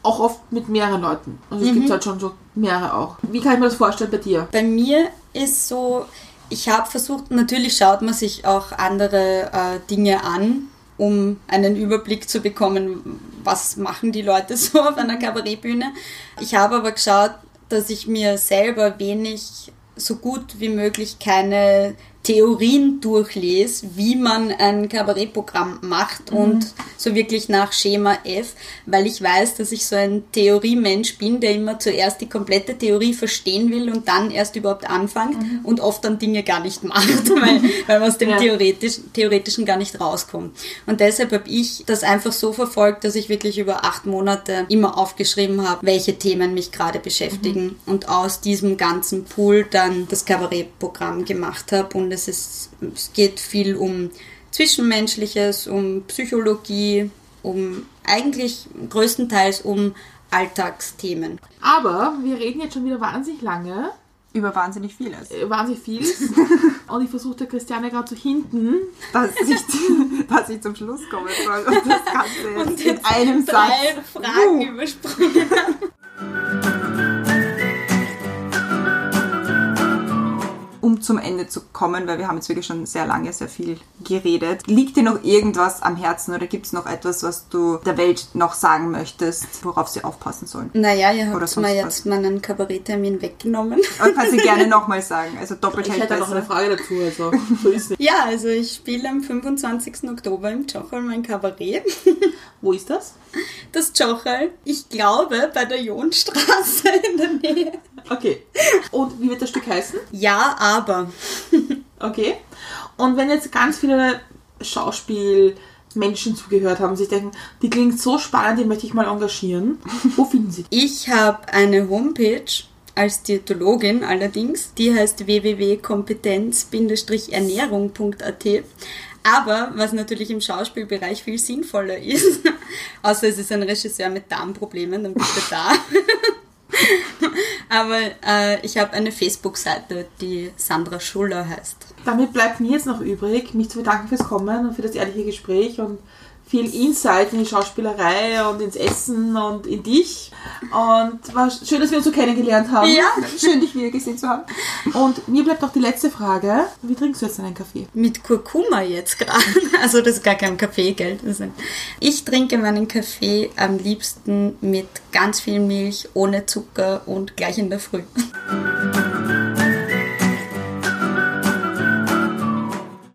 auch oft mit mehreren Leuten. Also es gibt halt schon so mehrere auch. Wie kann ich mir das vorstellen bei dir? Bei mir ist so, ich habe versucht, natürlich schaut man sich auch andere äh, Dinge an, um einen Überblick zu bekommen, was machen die Leute (laughs) so auf einer Kabarettbühne. Ich habe aber geschaut, dass ich mir selber wenig so gut wie möglich keine Theorien durchlese, wie man ein Kabarettprogramm macht und so wirklich nach Schema F, weil ich weiß, dass ich so ein Theoriemensch bin, der immer zuerst die komplette Theorie verstehen will und dann erst überhaupt anfängt und oft dann Dinge gar nicht macht, (laughs) weil, weil man aus dem Ja. Theoretisch, Theoretischen gar nicht rauskommt. Und deshalb habe ich das einfach so verfolgt, dass ich wirklich über acht Monate immer aufgeschrieben habe, welche Themen mich gerade beschäftigen und aus diesem ganzen Pool dann das Kabarettprogramm gemacht habe. Und es, ist, es geht viel um Zwischenmenschliches, um Psychologie, um eigentlich größtenteils um Alltagsthemen. Aber wir reden jetzt schon wieder wahnsinnig lange, Über wahnsinnig vieles. äh, wahnsinnig viel. (laughs) Und ich versuche der Christiane gerade zu hinten. Dass ich, (laughs) dass ich zum Schluss komme soll und das Ganze jetzt in einem Satz. Fragen Uh. übersprungen. Um zum Ende zu kommen, weil wir haben jetzt wirklich schon sehr lange sehr viel geredet. Liegt dir noch irgendwas am Herzen oder gibt es noch etwas, was du der Welt noch sagen möchtest, worauf sie aufpassen sollen? Naja, ihr Oder habt mir was. jetzt meinen Kabaretttermin weggenommen. (laughs) Aber kannst du gerne nochmal sagen. Also doppelt Ich hätte noch eine. Frage dazu, also so ist es. Ja, also ich spiele am 25. Oktober im Tschochal mein Kabarett. Wo ist das? Das Tschochal, ich glaube, bei der Jonstraße in der Nähe. Okay. Und wie wird das Stück heißen? Ja, aber. (laughs) Okay. Und wenn jetzt ganz viele Schauspielmenschen zugehört haben, sich denken, die klingt so spannend, die möchte ich mal engagieren. (laughs) Wo finden sie die? Ich habe eine Homepage als Diätologin allerdings, die heißt www.kompetenz-ernährung.at. Aber was natürlich im Schauspielbereich viel sinnvoller (laughs) ist, außer es ist ein Regisseur mit Darmproblemen, dann bitte da. (laughs) Aber äh, ich habe eine Facebook-Seite, die Sandra Schuller heißt. Damit bleibt mir jetzt noch übrig, mich zu bedanken fürs Kommen und für das ehrliche Gespräch und viel Insight in die Schauspielerei und ins Essen und in dich. Und war schön, dass wir uns so kennengelernt haben. Ja. Schön, dich wieder gesehen zu haben. Und mir bleibt noch die letzte Frage. Wie trinkst du jetzt deinen Kaffee? Mit Kurkuma jetzt gerade. (laughs) Also das ist gar kein Kaffee, gell? Ich trinke meinen Kaffee am liebsten mit ganz viel Milch, ohne Zucker und gleich in der Früh.